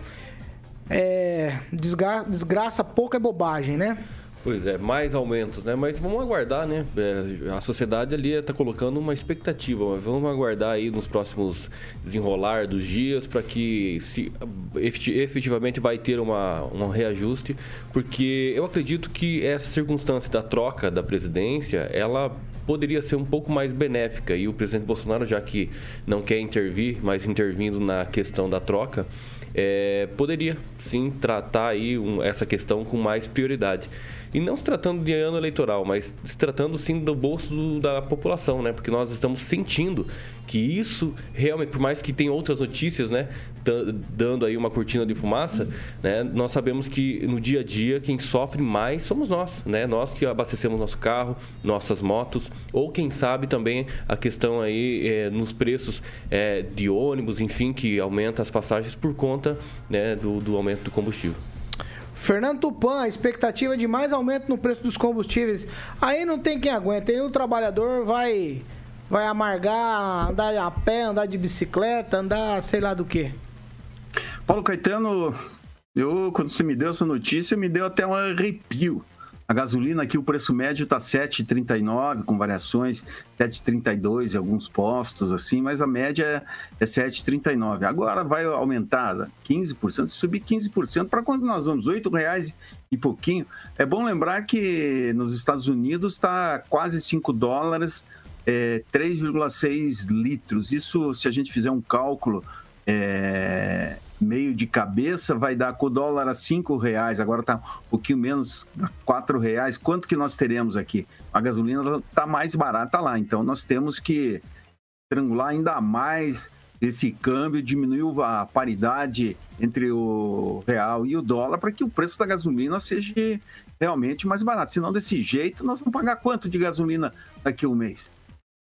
É, desgra- desgraça pouca é bobagem, né? Pois é, mais aumentos, né? Mas vamos aguardar, né? É, a sociedade ali está colocando uma expectativa, mas vamos aguardar aí nos próximos desenrolar dos dias para que se efeti- efetivamente vai ter uma, um reajuste, porque eu acredito que essa circunstância da troca da presidência, ela poderia ser um pouco mais benéfica e o presidente Bolsonaro, já que não quer intervir, mas intervindo na questão da troca, é, poderia sim tratar aí um- essa questão com mais prioridade. E não se tratando de ano eleitoral, mas se tratando sim do bolso da população, né? Porque nós estamos sentindo que isso realmente, por mais que tenha outras notícias, né? da- Dando aí uma cortina de fumaça, né? Nós sabemos que no dia a dia quem sofre mais somos nós, né? Nós que abastecemos nosso carro, nossas motos, ou quem sabe também a questão aí é, nos preços é, de ônibus, enfim, que aumenta as passagens por conta né, do, do aumento do combustível. Fernando Tupan, a expectativa de mais aumento no preço dos combustíveis. Aí não tem quem aguenta. Aí o trabalhador vai vai amargar, andar a pé, andar de bicicleta, andar sei lá do que. Paulo Caetano, Eu, quando você me deu essa notícia, me deu até um arrepio. A gasolina aqui, o preço médio está 7,39, com variações 7,32 em alguns postos, assim, mas a média é, é 7,39. Agora vai aumentar 15%, se subir 15%, para quando nós vamos? R$ reais e pouquinho. É bom lembrar que nos Estados Unidos está quase 5 dólares, é, 3,6 litros. Isso, se a gente fizer um cálculo é, meio de cabeça, vai dar com o dólar a cinco reais, agora está um pouquinho menos, quatro reais. Quanto que nós teremos aqui? A gasolina está mais barata lá, então nós temos que estrangular ainda mais esse câmbio, diminuir a paridade entre o real e o dólar para que o preço da gasolina seja realmente mais barato. Senão, desse jeito, nós vamos pagar quanto de gasolina daqui a um mês?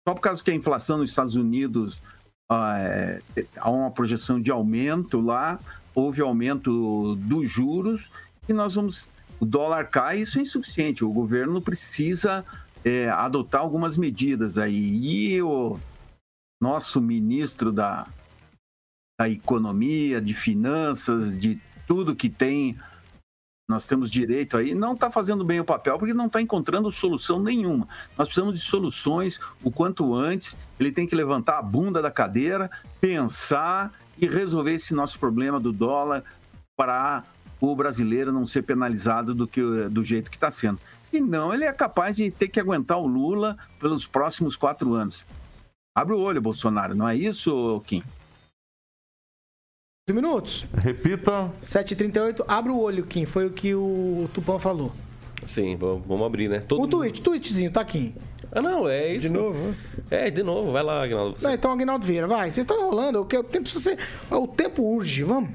Só por causa que a inflação nos Estados Unidos há uma projeção de aumento lá, houve aumento dos juros e nós vamos. O dólar cai, isso é insuficiente. O governo precisa é, adotar algumas medidas aí. E o nosso ministro da, da Economia, de Finanças, de tudo que tem nós temos direito aí, não está fazendo bem o papel porque não está encontrando solução nenhuma. Nós precisamos de soluções o quanto antes. Ele tem que levantar a bunda da cadeira, pensar e resolver esse nosso problema do dólar para o brasileiro não ser penalizado do, que, do jeito que está sendo. Senão, ele é capaz de ter que aguentar o Lula pelos próximos quatro anos. Abre o olho, Bolsonaro, não é isso, Kim? Minutos. Repita. 7h38, abre o olho, Kim. Foi o que o Tupã falou. Sim, vamos abrir, né? Todo o tweet, tweetzinho, tá aqui. Ah, não, é isso. De novo? Né? É, de novo, vai lá, Agnaldo. Não, então, Agnaldo Vieira, vai. Vocês estão enrolando, o tempo ser... O tempo urge, vamos.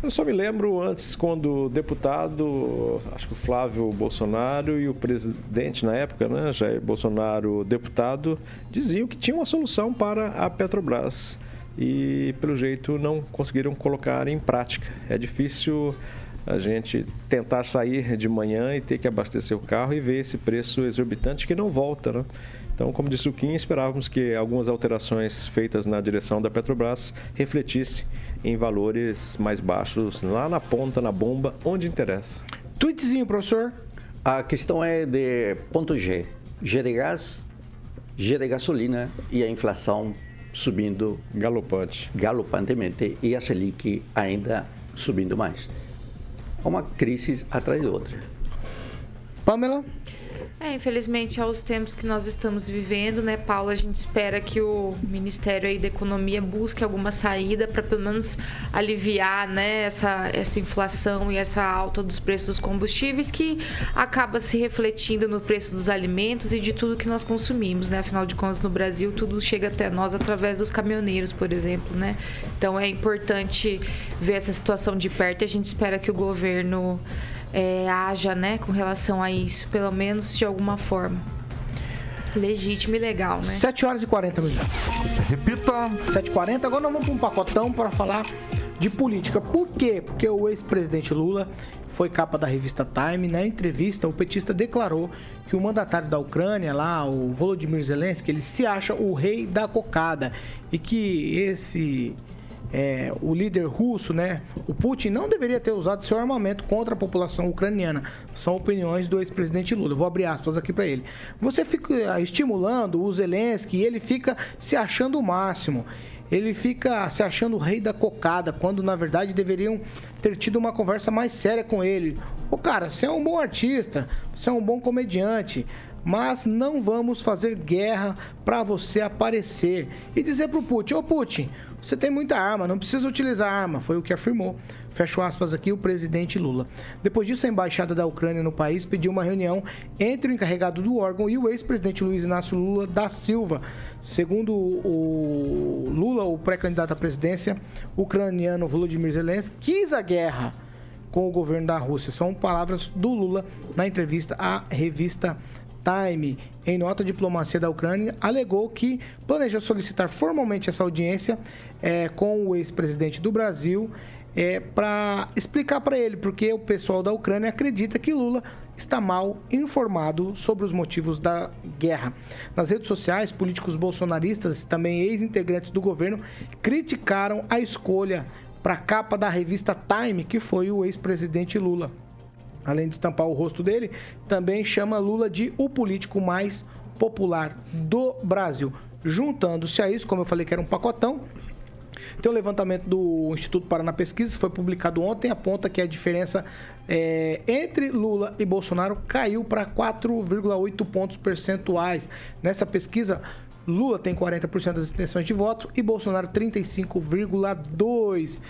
Eu só me lembro antes quando o deputado, acho que o Flávio Bolsonaro e o presidente na época, né, Jair Bolsonaro, deputado, diziam que tinha uma solução para a Petrobras e, pelo jeito, não conseguiram colocar em prática. É difícil a gente tentar sair de manhã e ter que abastecer o carro e ver esse preço exorbitante que não volta, né? Então, como disse o Kim, esperávamos que algumas alterações feitas na direção da Petrobras refletissem em valores mais baixos lá na ponta, na bomba, onde interessa. Tweetzinho, professor. A questão é de ponto G. G de gás, G de gasolina e a inflação subindo galopante, galopantemente e a Selic ainda subindo mais. Uma crise atrás de outra. Pamela? É, infelizmente, aos tempos que nós estamos vivendo, né, Paula, a gente espera que o Ministério aí da Economia busque alguma saída para pelo menos aliviar, né, essa, essa inflação e essa alta dos preços dos combustíveis que acaba se refletindo no preço dos alimentos e de tudo que nós consumimos, né? Afinal de contas, no Brasil, tudo chega até nós através dos caminhoneiros, por exemplo, né? Então, é importante ver essa situação de perto e a gente espera que o governo é, haja né, com relação a isso, pelo menos de alguma forma. Legítimo e legal, né? 7 horas e 40 minutos. Repita. 7h40. Agora nós vamos para um pacotão para falar de política. Por quê? Porque o ex-presidente Lula foi capa da revista Time. Na entrevista, o petista declarou que o mandatário da Ucrânia, lá, o Volodymyr Zelensky, ele se acha o rei da cocada e que esse é, o líder russo, né, o Putin, não deveria ter usado seu armamento contra a população ucraniana. São opiniões do ex-presidente Lula. vou abrir aspas aqui para ele. Você fica ah, estimulando o Zelensky e ele fica se achando o máximo. Ele fica se achando o rei da cocada, quando na verdade deveriam ter tido uma conversa mais séria com ele. Ô cara, você é um bom artista, você é um bom comediante mas não vamos fazer guerra para você aparecer e dizer para o Putin: Ô Putin, você tem muita arma, não precisa utilizar arma, foi o que afirmou. Fecho aspas aqui o presidente Lula. Depois disso, a embaixada da Ucrânia no país pediu uma reunião entre o encarregado do órgão e o ex-presidente Luiz Inácio Lula da Silva. Segundo o Lula, o pré-candidato à presidência ucraniano Volodymyr Zelensky, quis a guerra com o governo da Rússia. São palavras do Lula na entrevista à revista Time, em nota, a diplomacia da Ucrânia alegou que planeja solicitar formalmente essa audiência é, com o ex-presidente do Brasil é, para explicar para ele porque o pessoal da Ucrânia acredita que Lula está mal informado sobre os motivos da guerra. Nas redes sociais, políticos bolsonaristas, também ex-integrantes do governo, criticaram a escolha para a capa da revista Time, que foi o ex-presidente Lula. Além de estampar o rosto dele, também chama Lula de o político mais popular do Brasil. Juntando-se a isso, como eu falei que era um pacotão, tem o levantamento do Instituto Paraná Pesquisa, foi publicado ontem, aponta que a diferença é, entre Lula e Bolsonaro caiu para 4,8 pontos percentuais. Nessa pesquisa, Lula tem 40% das intenções de voto e Bolsonaro 35,2%.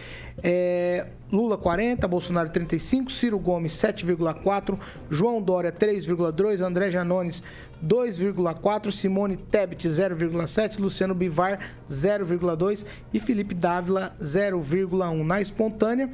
É, Lula 40, Bolsonaro 35, Ciro Gomes 7,4, João Dória 3,2, André Janones 2,4, Simone Tebet 0,7, Luciano Bivar 0,2 e Felipe Dávila 0,1. Na espontânea,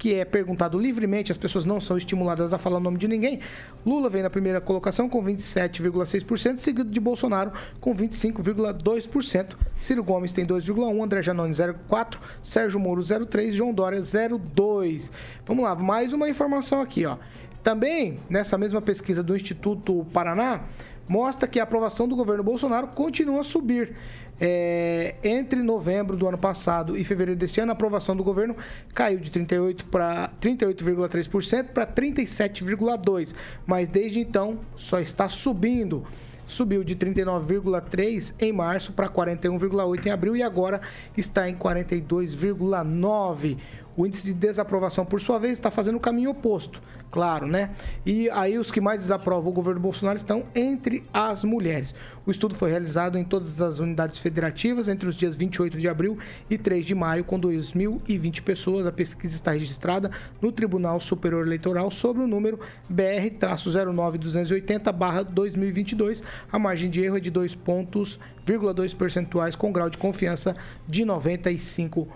que é perguntado livremente, as pessoas não são estimuladas a falar o nome de ninguém. Lula vem na primeira colocação com 27,6%, seguido de Bolsonaro com 25,2%. Ciro Gomes tem 2,1%, André Janone 0,4%, Sérgio Moro 0,3%, João Dória 0,2%. Vamos lá, mais uma informação aqui, ó. Também, nessa mesma pesquisa do Instituto Paraná, mostra que a aprovação do governo Bolsonaro continua a subir. É, entre novembro do ano passado e fevereiro deste ano, a aprovação do governo caiu de 38 para 38,3% para 37,2%, mas desde então só está subindo. Subiu de 39,3 em março para 41,8 em abril e agora está em 42,9. O índice de desaprovação, por sua vez, está fazendo o caminho oposto, claro, né? E aí os que mais desaprovam o governo Bolsonaro estão entre as mulheres. O estudo foi realizado em todas as unidades federativas entre os dias 28 de abril e 3 de maio, com 2.020 pessoas. A pesquisa está registrada no Tribunal Superior Eleitoral sobre o número BR-09280-2022. A margem de erro é de 2 pontos, 2 percentuais, com grau de confiança de 95%.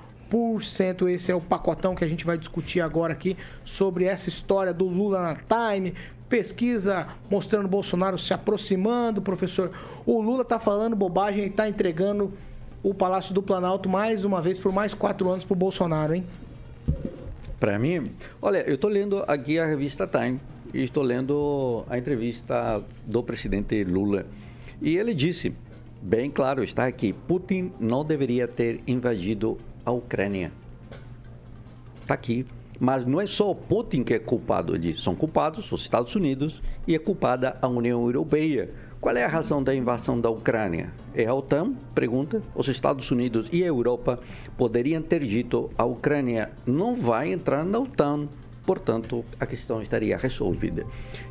Esse é o pacotão que a gente vai discutir agora aqui sobre essa história do Lula na Time. Pesquisa mostrando Bolsonaro se aproximando, professor. O Lula está falando bobagem e está entregando o Palácio do Planalto mais uma vez por mais quatro anos para o Bolsonaro, hein? Para mim, olha, eu estou lendo aqui a revista Time e estou lendo a entrevista do presidente Lula. E ele disse, bem claro, está aqui, Putin não deveria ter invadido a Ucrânia. Está aqui. Mas não é só Putin que é culpado disso. São culpados os Estados Unidos e é culpada a União Europeia. Qual é a razão da invasão da Ucrânia? É a OTAN? Pergunta. Os Estados Unidos e a Europa poderiam ter dito a Ucrânia não vai entrar na OTAN, portanto a questão estaria resolvida.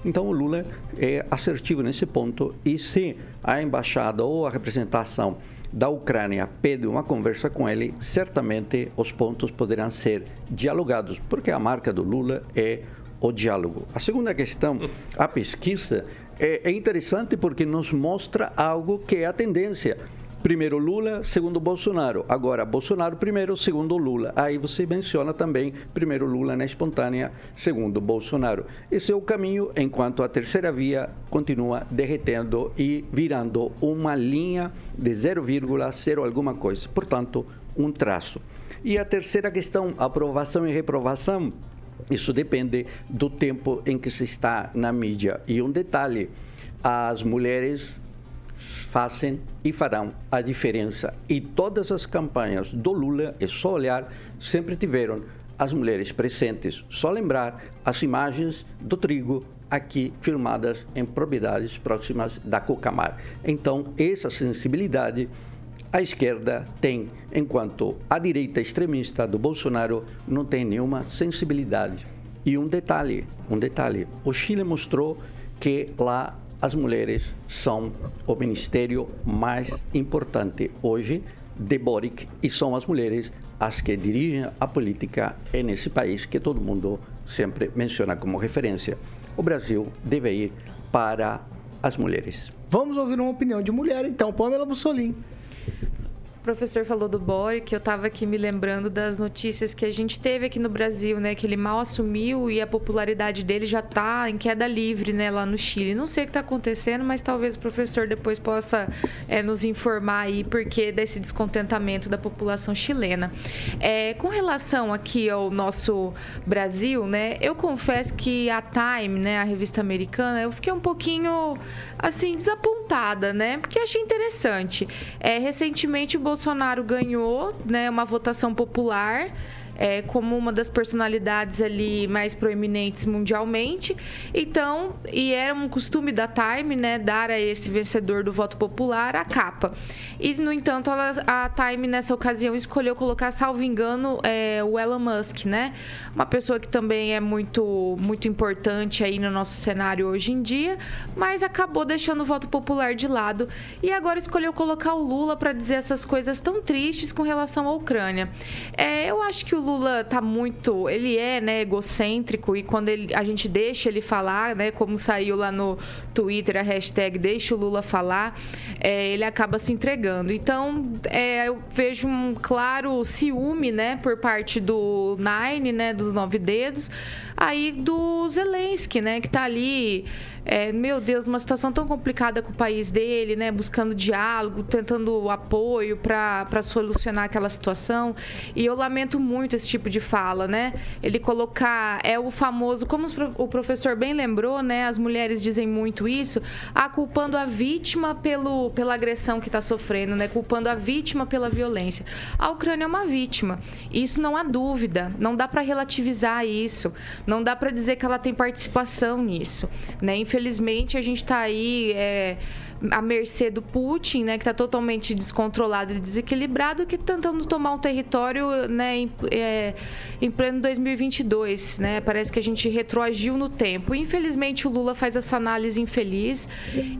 Então o Lula é assertivo nesse ponto e se a embaixada ou a representação da Ucrânia pede uma conversa com ele, certamente os pontos poderão ser dialogados, porque a marca do Lula é o diálogo. A segunda questão, a pesquisa, é, é interessante porque nos mostra algo que é a tendência. Primeiro Lula, segundo Bolsonaro. Agora, Bolsonaro primeiro, segundo Lula. Aí você menciona também primeiro Lula na espontânea, segundo Bolsonaro. Esse é o caminho, enquanto a terceira via continua derretendo e virando uma linha de 0,0 alguma coisa. Portanto, um traço. E a terceira questão, aprovação e reprovação. Isso depende do tempo em que se está na mídia. E um detalhe: as mulheres fazem e farão a diferença. E todas as campanhas do Lula, é só olhar, sempre tiveram as mulheres presentes. Só lembrar as imagens do trigo aqui filmadas em propriedades próximas da Cocamar. Então, essa sensibilidade a esquerda tem, enquanto a direita extremista do Bolsonaro não tem nenhuma sensibilidade. E um detalhe, um detalhe, o Chile mostrou que lá as mulheres são o ministério mais importante hoje de Boric e são as mulheres as que dirigem a política nesse país que todo mundo sempre menciona como referência. O Brasil deve ir para as mulheres. Vamos ouvir uma opinião de mulher, então. Pamela Bussolini professor falou do Boric, eu estava aqui me lembrando das notícias que a gente teve aqui no Brasil, né? Que ele mal assumiu e a popularidade dele já está em queda livre, né? Lá no Chile. Não sei o que está acontecendo, mas talvez o professor depois possa é, nos informar aí porque desse descontentamento da população chilena. É, com relação aqui ao nosso Brasil, né? Eu confesso que a Time, né? A revista americana, eu fiquei um pouquinho assim desapontada, né? Porque achei interessante. É, recentemente o Bolsonaro ganhou, né, uma votação popular é, como uma das personalidades ali mais proeminentes mundialmente. Então, e era um costume da Time, né, dar a esse vencedor do voto popular a capa. E, no entanto, ela, a Time nessa ocasião escolheu colocar, salvo engano, é, o Elon Musk, né? Uma pessoa que também é muito, muito importante aí no nosso cenário hoje em dia, mas acabou deixando o voto popular de lado e agora escolheu colocar o Lula para dizer essas coisas tão tristes com relação à Ucrânia. É, eu acho que o Lula tá muito, ele é, né, egocêntrico e quando ele, a gente deixa ele falar, né, como saiu lá no Twitter a hashtag deixa o Lula falar, é, ele acaba se entregando. Então, é, eu vejo um claro ciúme, né, por parte do Nine, né, dos Nove Dedos, aí do Zelensky, né, que tá ali é, meu Deus, numa situação tão complicada com o país dele, né? Buscando diálogo, tentando apoio para solucionar aquela situação. E eu lamento muito esse tipo de fala, né? Ele colocar é o famoso, como o professor bem lembrou, né? As mulheres dizem muito isso, a culpando a vítima pelo, pela agressão que está sofrendo, né? Culpando a vítima pela violência. A Ucrânia é uma vítima. Isso não há dúvida. Não dá para relativizar isso. Não dá para dizer que ela tem participação nisso, né? infelizmente, a gente está aí é, à mercê do Putin, né, que está totalmente descontrolado e desequilibrado, que tá tentando tomar um território né, em, é, em pleno 2022. Né? Parece que a gente retroagiu no tempo. Infelizmente, o Lula faz essa análise infeliz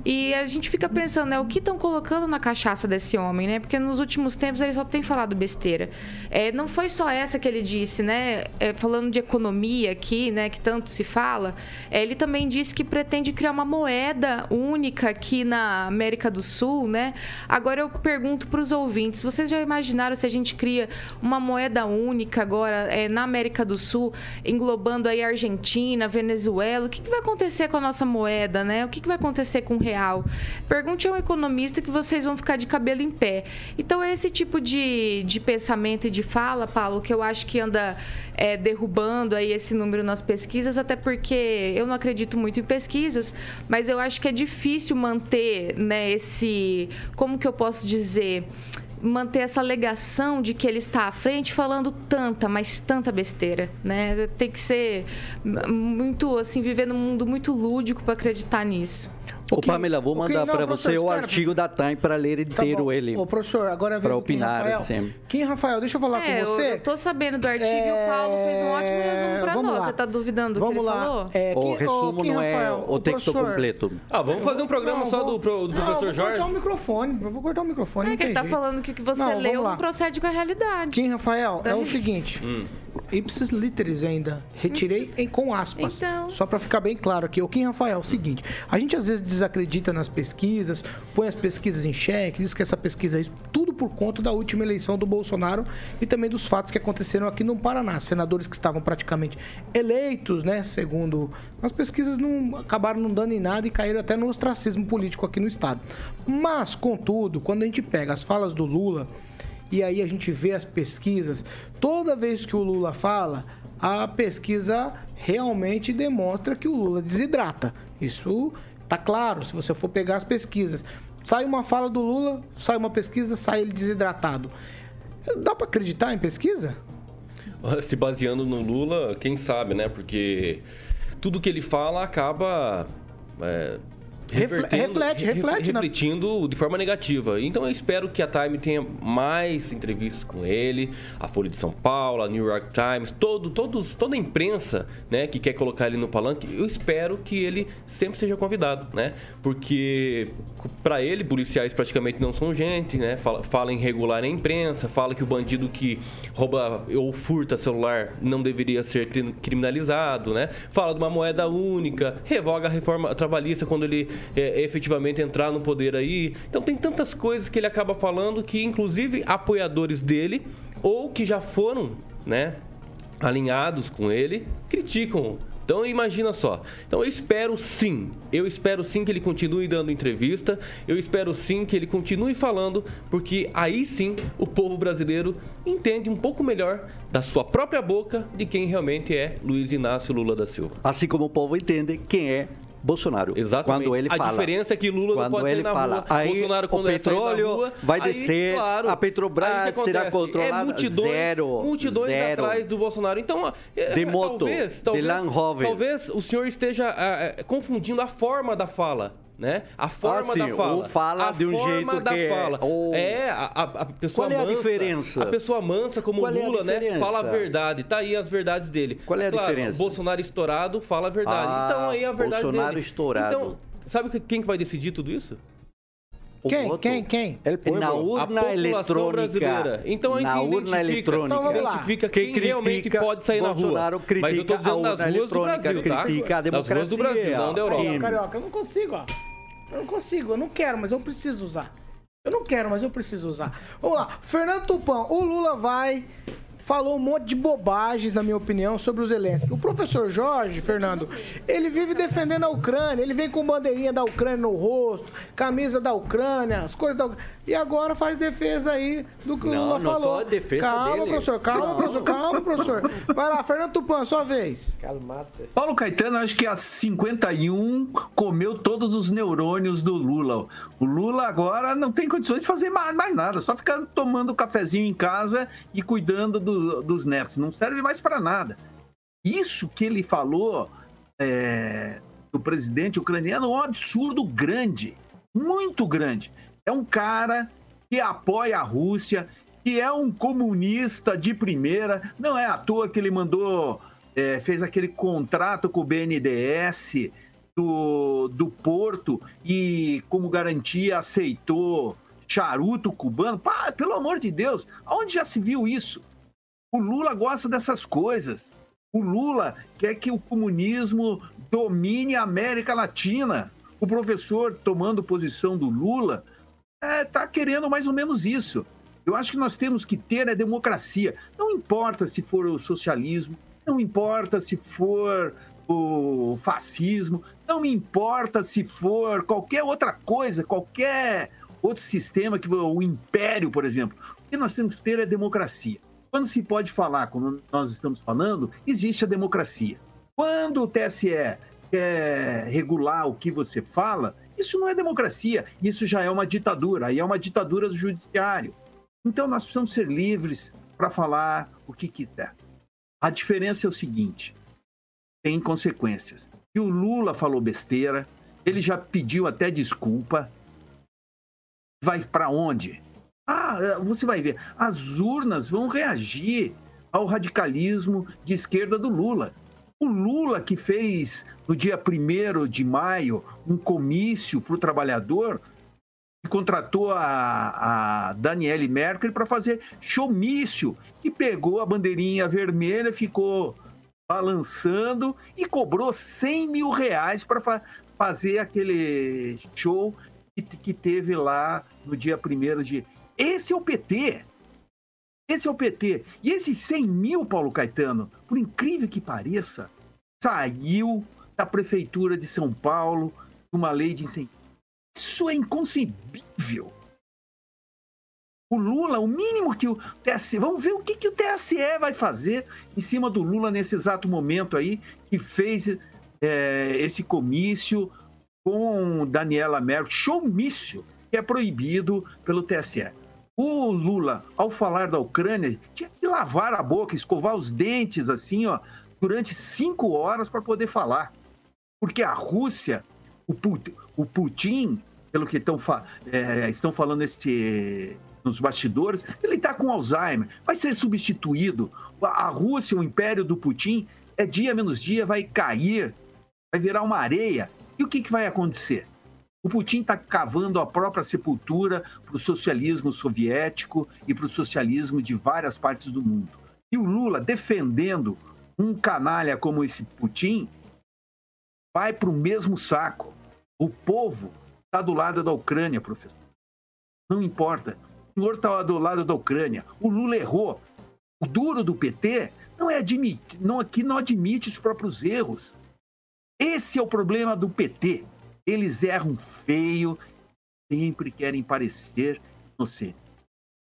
e a gente fica pensando, né, o que estão colocando na cachaça desse homem, né? Porque nos últimos tempos ele só tem falado besteira. É, não foi só essa que ele disse, né? É, falando de economia aqui, né, que tanto se fala, é, ele também disse que pretende criar uma moeda única aqui na América do Sul, né? Agora eu pergunto para os ouvintes: vocês já imaginaram se a gente cria uma moeda única agora é, na América do Sul, englobando aí Argentina, Venezuela? O que, que vai acontecer com a nossa moeda, né? O que, que vai acontecer com o real? Pergunte a um economista que vocês vão ficar de cabelo em pé. Então é esse tipo de, de pensamento e de fala, Paulo, que eu acho que anda é, derrubando aí esse número nas pesquisas, até porque eu não acredito muito em pesquisas, mas eu acho que é difícil manter né, esse. Como que eu posso dizer? manter essa alegação de que ele está à frente falando tanta, mas tanta besteira, né? Tem que ser muito assim, viver num mundo muito lúdico para acreditar nisso. Ô, Pamela, vou mandar para você o artigo da Time para ler tá inteiro tá ele. Ô, professor, agora Para opinar Rafael. sempre. Quem, Rafael, deixa eu falar é, com você. Eu, eu tô sabendo do artigo é... e o Paulo fez um ótimo resumo para nós. Lá. Você tá duvidando do vamos que ele lá. falou? É, o resumo Kim, não é Rafael, o, texto professor... completo. Ah, vamos fazer um programa não, só vou... do, do não, professor Jorge? Eu vou cortar o microfone. Eu vou cortar o microfone. É que ele tá falando que o que você não, leu não procede com a realidade. Kim, Rafael, é o seguinte. Ipsis literis ainda. Retirei em, com aspas. Então... Só para ficar bem claro aqui. O Kim Rafael, é o seguinte. A gente às vezes desacredita nas pesquisas, põe as pesquisas em xeque, diz que essa pesquisa é tudo por conta da última eleição do Bolsonaro e também dos fatos que aconteceram aqui no Paraná. Senadores que estavam praticamente eleitos, né? Segundo as pesquisas, não acabaram não dando em nada e caíram até no ostracismo político aqui no estado. Mas, contudo, quando a gente pega as falas do Lula e aí a gente vê as pesquisas, toda vez que o Lula fala, a pesquisa realmente demonstra que o Lula desidrata. Isso tá claro, se você for pegar as pesquisas. Sai uma fala do Lula, sai uma pesquisa, sai ele desidratado. Dá para acreditar em pesquisa? Se baseando no Lula, quem sabe, né? Porque tudo que ele fala acaba é, reflete, reflete. Refletindo na... de forma negativa. Então eu espero que a Time tenha mais entrevistas com ele, a Folha de São Paulo, a New York Times, todo, todos, toda a imprensa né, que quer colocar ele no palanque, eu espero que ele sempre seja convidado, né? Porque para ele, policiais praticamente não são gente, né? Fala, fala em regular a imprensa, fala que o bandido que rouba ou furta celular não deveria ser criminalizado, né? Fala de uma moeda única, revoga a reforma trabalhista quando ele é, efetivamente entrar no poder aí. Então tem tantas coisas que ele acaba falando que, inclusive, apoiadores dele ou que já foram, né, alinhados com ele, criticam então imagina só. Então eu espero sim, eu espero sim que ele continue dando entrevista, eu espero sim que ele continue falando, porque aí sim o povo brasileiro entende um pouco melhor da sua própria boca de quem realmente é Luiz Inácio Lula da Silva. Assim como o povo entende quem é Bolsonaro. Exatamente. Quando ele a fala. diferença é que Lula quando não pode ele sair fala, rua. aí Bolsonaro, quando o petróleo rua, vai aí, descer, claro, a Petrobras será acontece? controlada. É multidões, Zero, multidões zero. atrás do Bolsonaro. Então, é, De moto, talvez, de talvez, Land Rover. talvez o senhor esteja ah, confundindo a forma da fala. Né? A forma Ah, sim, da fala. fala a de um forma jeito da que é- fala. ou- É, a, a- pessoa Qual é a mansa, diferença? A pessoa mansa como Qual é Lula, né? diferença? Fala a verdade. Tá aí as verdades dele. Qual é a claro, diferença? Bolsonaro estourado fala a verdade. Ah, então aí a verdade Bolsonaro dele. estourado. Então, sabe que- quem que vai decidir tudo isso? O Quem? voto. Quem? Quem? Na a urna eletrônica. brasileira. Então a gente na urna identifica, eletrônica. Então, vamos lá. identifica Quem quem, realmente pode sair na rua. Bolsonaro critica Mas eu tô a dizendo nas ruas do eletrônica, Brasil, tá? critica a Das ruas do democracia. Brasil, não da Europa. Ó, Carioca, eu não consigo, ó. Eu não consigo, eu não quero, mas eu preciso usar. Eu não quero, mas eu preciso usar. Vamos lá, Fernando Tupan, o Lula vai. Falou um monte de bobagens, na minha opinião, sobre o Zelensky. O professor Jorge, Fernando, ele vive defendendo a Ucrânia. Ele vem com bandeirinha da Ucrânia no rosto, camisa da Ucrânia, as coisas da Ucrânia. E agora faz defesa aí do que o Lula não falou. tô a defesa calma, dele. professor, calma, Não. professor, calma, professor. Vai lá, Fernando Tupan, sua vez. Paulo Caetano, acho que a 51 comeu todos os neurônios do Lula. O Lula agora não tem condições de fazer mais, mais nada, só ficar tomando cafezinho em casa e cuidando do- dos netos. Não serve mais para nada. Isso que ele falou é, do presidente ucraniano é um absurdo grande, muito grande. É um cara que apoia a Rússia, que é um comunista de primeira. Não é à toa que ele mandou, é, fez aquele contrato com o BNDES do, do Porto e, como garantia, aceitou charuto cubano. Pá, pelo amor de Deus, aonde já se viu isso? O Lula gosta dessas coisas. O Lula quer que o comunismo domine a América Latina. O professor tomando posição do Lula está querendo mais ou menos isso. Eu acho que nós temos que ter a democracia. Não importa se for o socialismo, não importa se for o fascismo, não importa se for qualquer outra coisa, qualquer outro sistema, que o império, por exemplo. O que nós temos que ter é democracia. Quando se pode falar, como nós estamos falando, existe a democracia. Quando o TSE quer regular o que você fala, isso não é democracia, isso já é uma ditadura, aí é uma ditadura do judiciário. Então nós precisamos ser livres para falar o que quiser. A diferença é o seguinte: tem consequências. E o Lula falou besteira, ele já pediu até desculpa. Vai para onde? Ah, você vai ver, as urnas vão reagir ao radicalismo de esquerda do Lula. O Lula que fez no dia 1 de maio um comício para o trabalhador, contratou a, a Daniele Merkel para fazer showmício, que pegou a bandeirinha vermelha, ficou balançando e cobrou 100 mil reais para fa fazer aquele show que, que teve lá no dia 1 de. Esse é o PT. Esse é o PT. E esses 100 mil, Paulo Caetano, por incrível que pareça, saiu da Prefeitura de São Paulo uma lei de incentivo. Isso é inconcebível. O Lula, o mínimo que o TSE. Vamos ver o que, que o TSE vai fazer em cima do Lula nesse exato momento aí, que fez é, esse comício com Daniela Merkel, showmício, que é proibido pelo TSE. O Lula, ao falar da Ucrânia, tinha que lavar a boca, escovar os dentes, assim, ó, durante cinco horas para poder falar. Porque a Rússia, o Putin, o Putin pelo que estão, é, estão falando nesse, nos bastidores, ele está com Alzheimer, vai ser substituído. A Rússia, o império do Putin, é dia menos dia, vai cair, vai virar uma areia. E o que, que vai acontecer? O Putin está cavando a própria sepultura para o socialismo soviético e para o socialismo de várias partes do mundo. E o Lula, defendendo um canalha como esse Putin, vai para o mesmo saco. O povo está do lado da Ucrânia, professor. Não importa. O senhor está do lado da Ucrânia. O Lula errou. O duro do PT não é admitir, não, aqui não admite os próprios erros. Esse é o problema do PT. Eles erram feio, sempre querem parecer inocentes.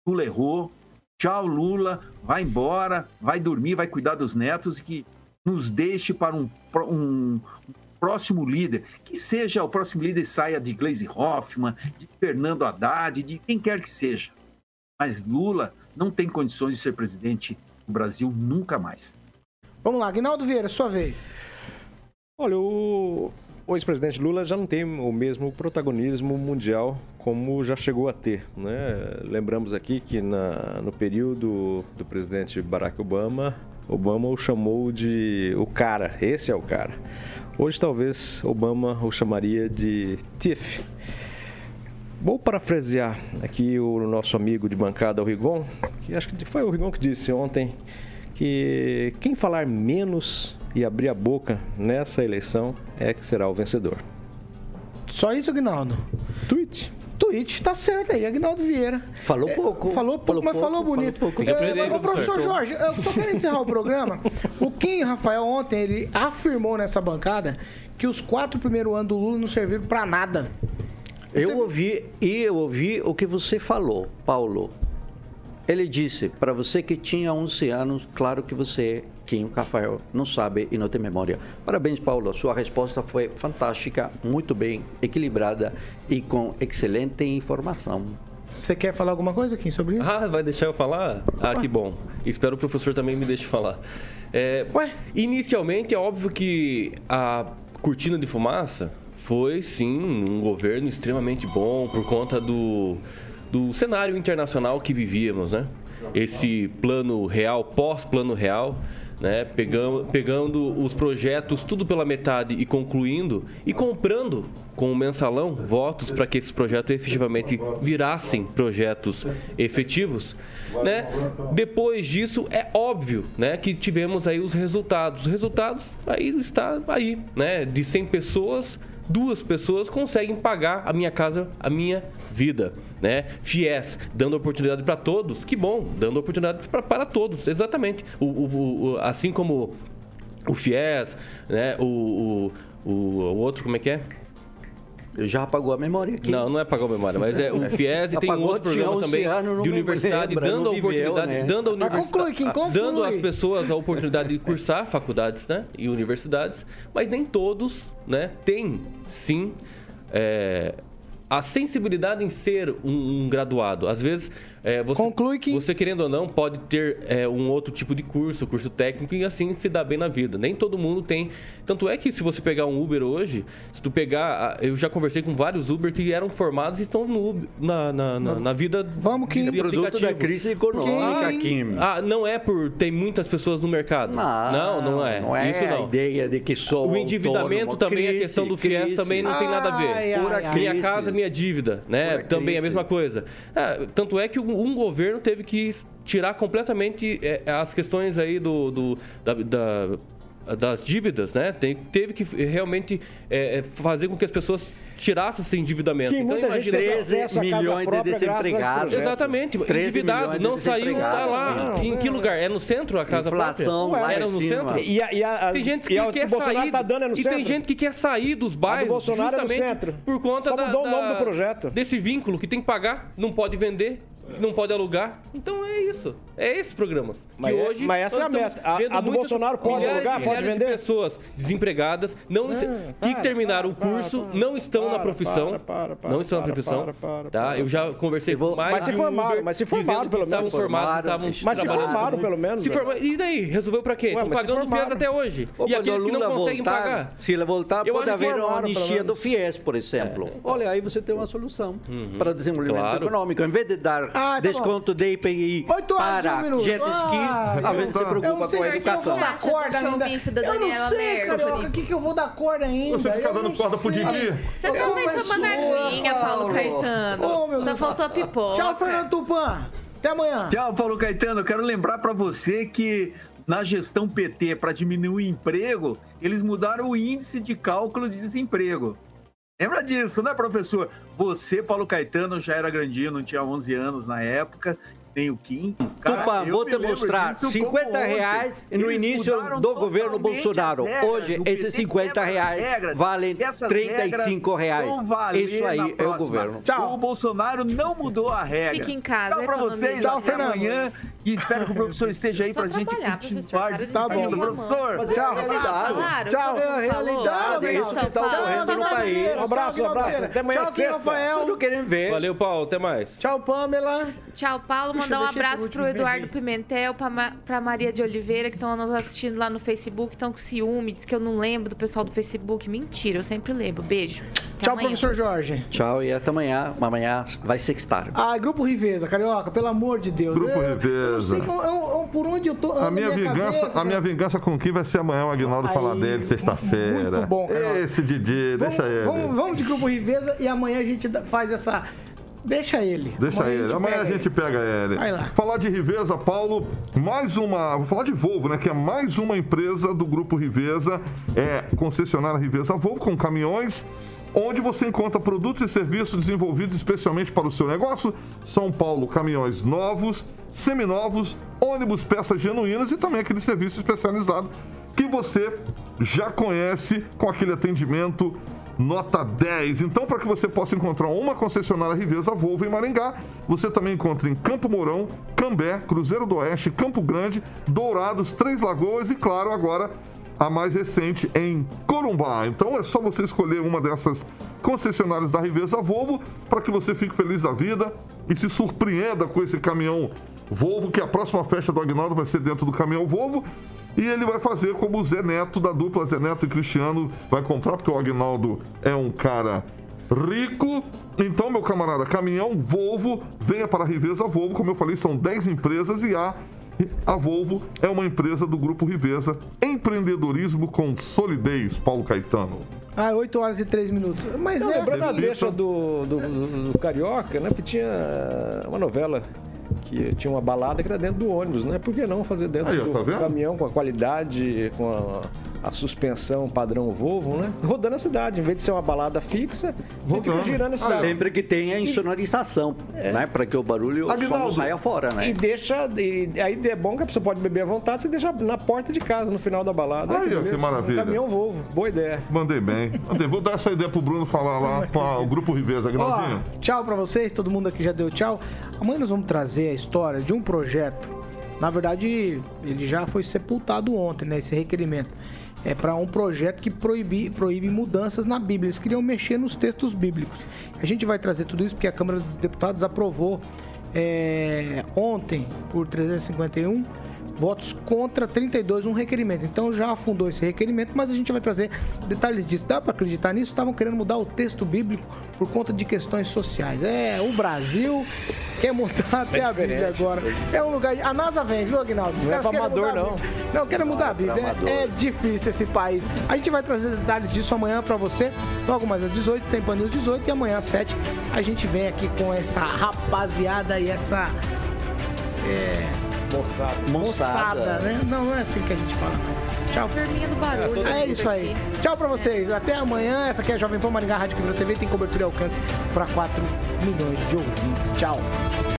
Lula errou. Tchau, Lula. Vai embora, vai dormir, vai cuidar dos netos e que nos deixe para um, um próximo líder, que seja o próximo líder saia de Gleisi Hoffmann, de Fernando Haddad, de quem quer que seja. Mas Lula não tem condições de ser presidente do Brasil nunca mais. Vamos lá, Aguinaldo Vieira, sua vez. Olha, o, o ex-presidente Lula já não tem o mesmo protagonismo mundial como já chegou a ter. Né? Lembramos aqui que na, no período do presidente Barack Obama, Obama o chamou de o cara, esse é o cara. Hoje talvez Obama o chamaria de Tiff. Vou parafrasear aqui o nosso amigo de bancada, o Rigon, que acho que foi o Rigon que disse ontem que quem falar menos e abrir a boca nessa eleição é que será o vencedor. Só isso, Aguinaldo? Tweet. Tweet, tá certo aí, Aguinaldo Vieira. Falou É, pouco. falou pouco, Falou mas pouco, falou bonito. falou pouco. É, ô, professor. Jorge, eu só quero encerrar o programa. O Kim Rafael ontem, ele afirmou nessa bancada que os quatro primeiros anos do Lula não serviram pra nada. Eu ouvi e eu ouvi o que você falou, Paulo. Ele disse, para você que tinha 11 anos, claro que você, Kim Rafael, não sabe e não tem memória. Parabéns, Paulo. Sua resposta foi fantástica, muito bem equilibrada e com excelente informação. Você quer falar alguma coisa, Kim, sobre isso? Ah, vai deixar eu falar? Ah, que bom. Espero o professor também me deixe falar. É, Inicialmente, é óbvio que a cortina de fumaça foi, sim, um governo extremamente bom por conta do, do cenário internacional que vivíamos, né? Esse plano real, pós-plano real, né? Pegando, pegando os projetos tudo pela metade e concluindo e comprando com o mensalão votos para que esses projetos efetivamente virassem projetos efetivos, né? Depois disso é óbvio, né, que tivemos aí os resultados. Os resultados aí está aí, né? De 100 pessoas, duas pessoas conseguem pagar a minha casa, a minha vida, né? Fiéis, dando oportunidade para todos. Que bom, dando oportunidade para todos, exatamente. O, o- o- assim como o Fies, né? O, o, o outro, como é que é? Já apagou a memória aqui. Não, não é apagar a memória, mas é o FIES e tem um outro programa 11 também anos, de universidade, lembra, dando a viveu, oportunidade, né? dando a universidade, conclui, Kim, conclui. dando às pessoas a oportunidade de cursar faculdades, né, e universidades, mas nem todos, né, têm sim é, a sensibilidade em ser um, um graduado. Às vezes, é, você, você querendo ou não, pode ter é, um outro tipo de curso, curso técnico, e assim se dá bem na vida. Nem todo mundo tem. Tanto é que se você pegar um Uber hoje, se tu pegar. a- Eu já conversei com vários Uber que eram formados e estão no Uber, na, na, na, na vida. Vamos que de produto aplicativo. da crise econômica, Ah, Kim. Ah, não é por ter muitas pessoas no mercado. Não, não, é. Não é Isso não. a ideia de que sou O endividamento autônomo. também, a Crise, questão do FIES também não tem nada a ver. Ai, ai, ai. minha Crise. casa, minha dívida, né? Pura também a crise. mesma coisa. É, tanto é que um governo teve que tirar completamente é, as questões aí do, do- da, da- das dívidas, né? Tem- teve que realmente é, é, fazer com que as pessoas tirassem esse endividamento. Que muita gente acesso à casa milhões de desempregados. Exatamente, 13 endividado, milhões de não saiu, tá lá. Não, em que lugar? É no centro a casa Inflação própria? lá Era no centro? E a- e a- tem gente que a- quer o Bolsonaro sair, tá dando é no e tem centro. gente que quer sair dos bairros Bolsonaro é no justamente centro. por conta Só da, mudou o nome da- do projeto. desse vínculo que tem que pagar, não pode vender, não pode alugar. Então é isso. É esses programas. Mas que é- hoje mas essa é a meta. A- a do Bolsonaro pode milhares alugar, pode milhares de vender? pessoas desempregadas não, que terminaram o curso, não estão na para, profissão. para, para, para, não estão na para, profissão. para, para, tá? para. Eu já conversei com mais Mas se formaram, Uber mas se formaram, pelo estavam menos. formados, Formaram, estavam Mas se formaram, muito. pelo menos, forma- E daí? Resolveu pra quê? Estão pagando FIES formaram. até hoje. E aqueles que não conseguem voltar, pagar. Se ele voltar, pode haver uma anistia do FIES, por exemplo. Olha, aí você tem uma solução para o desenvolvimento econômico. Em vez de dar tá desconto de IPI um para jet ski, Ah, a gente se eu preocupa não sei com a eu educação. dar Você acha corda ainda. Eu não sei? Carioca, o que, que eu vou dar corda ainda? Você fica Eu dando não corda pro sei. Didi? Você Eu também começo- toma na linha, Paulo Caetano. Só faltou a pipoca. Tchau, Fernando Tupan. Até amanhã. Tchau, Paulo Caetano. Eu quero lembrar para você que na gestão PT, para diminuir o emprego, eles mudaram o índice de cálculo de desemprego. Lembra disso, né, professor? Você, Paulo Caetano, já era grandinho, não tinha 11 anos na época. Tem o Kim. Cara, Tupa, vou te mostrar. disso 50 como ontem. reais no Eles início do governo Bolsonaro. as regras. Hoje, esses 50 quebra as reais regras. valem E essas 35 regras reais. Isso aí é o governo. Tchau. O Bolsonaro não mudou a regra. Fique em casa, Tchau pra vocês. Tchau, Até amanhã. E espero que o professor esteja aí pra gente continuar discutindo. Professor, tchau. realidade. Claro, Tchau. realidade, é isso que tá ocorrendo no país. Um abraço, um abraço. Até amanhã, Tchau, sexta. Rafael. Tudo querendo ver. Valeu, Paulo. Até mais. Tchau, Pamela. Tchau, Paulo. Mandar um abraço pro Eduardo. Pimentel, pra, Ma- pra Maria de Oliveira, que estão nos assistindo lá no Facebook, estão com ciúme, diz que eu não lembro do pessoal do Facebook. Mentira, eu sempre lembro. Beijo. Até Tchau, amanhã. professor Jorge. Tchau e até amanhã. Amanhã vai sextar. Ah, Grupo Riveza, Carioca, pelo amor de Deus. Grupo Eu- Sei eu- eu- por onde eu tô. A minha, vingança, cabeça, a minha vingança com quem vai ser amanhã o Aguinaldo Aí, falar dele sexta-feira. muito bom, Carioca. Esse Didi, deixa ele. Vamos, vamos de Grupo Riveza e amanhã a gente faz essa. Deixa ele. Deixa ele. Amanhã a pega gente pega ele. Vai lá. Falar de Riveza, Paulo, mais uma. Vou falar de Volvo, né? Que é mais uma empresa do grupo Riveza, é concessionária Riveza Volvo com caminhões. Onde você encontra produtos e serviços desenvolvidos especialmente para o seu negócio. São Paulo, caminhões novos, seminovos, ônibus, peças genuínas e também aquele serviço especializado que você já conhece com aquele atendimento nota 10. Então, para que você possa encontrar uma concessionária Riveza Volvo em Maringá, você também encontra em Campo Mourão, Cambé, Cruzeiro do Oeste, Campo Grande, Dourados, Três Lagoas e, claro, agora a mais recente em Corumbá. Então é só você escolher uma dessas concessionárias da Riveza Volvo para que você fique feliz da vida e se surpreenda com esse caminhão Volvo, que a próxima festa do Agnaldo vai ser dentro do caminhão Volvo. E ele vai fazer como o Zé Neto, da dupla Zé Neto e Cristiano, vai comprar, porque o Agnaldo é um cara rico. Então, meu camarada, caminhão Volvo, venha para a Riveza Volvo. Como eu falei, são 10 empresas e a, a Volvo é uma empresa do Grupo Riveza. Empreendedorismo com solidez, Paulo Caetano. Ah, 8 horas e 3 minutos. Mas Não, é. lembrando a deixa do, do, do- do Carioca, né? Porque tinha uma novela que tinha uma balada que era dentro do ônibus, né? Por que não fazer dentro Aí, do tá caminhão com a qualidade, com a, a suspensão padrão Volvo, né? Rodando a cidade, em vez de ser uma balada fixa, você fica girando a cidade. Sempre que tenha insonorização, né? Para que o barulho Aguinaldo. saia fora, E né? deixa. E aí é bom que a pessoa pode beber à vontade, você deixa na porta de casa no final da balada. Aí, ó, que beleza? maravilha. Um caminhão Volvo, boa ideia. Mandei bem. Mandei. Vou dar essa ideia pro Bruno falar lá com a- o Grupo Riveza, Agnaldinho. Ó, tchau pra vocês, todo mundo aqui já deu tchau. Amanhã nós vamos trazer a história de um projeto. Na verdade, ele já foi sepultado ontem, né? Esse requerimento. É para um projeto que proíbe, proíbe mudanças na Bíblia. Eles queriam mexer nos textos bíblicos. A gente vai trazer tudo isso porque a Câmara dos Deputados aprovou é, ontem, por 351, votos contra 32, um requerimento. Então já afundou esse requerimento, mas a gente vai trazer detalhes disso. Dá para acreditar nisso? Estavam querendo mudar o texto bíblico por conta de questões sociais. É, o Brasil quer mudar até a Bíblia agora. É um lugar. A NASA vem, viu, Agnaldo? Os Não é pra amador, mudar a não. Bíblia. Não, querem mudar a Bíblia. É, é difícil esse país. A gente vai trazer detalhes disso amanhã pra você. Logo mais às 18, tem Pan News 18 e amanhã às 7 a gente vem aqui com essa rapaziada e essa. É, Moçada. moçada, né? Não, não é assim que a gente fala, não. Tchau. Perninha do barulho. É isso aí. Tchau pra vocês. Até amanhã. Essa aqui é a Jovem Pan Maringá Rádio Quebrou TV. Tem cobertura e alcance para 4 milhões de ouvintes. Tchau.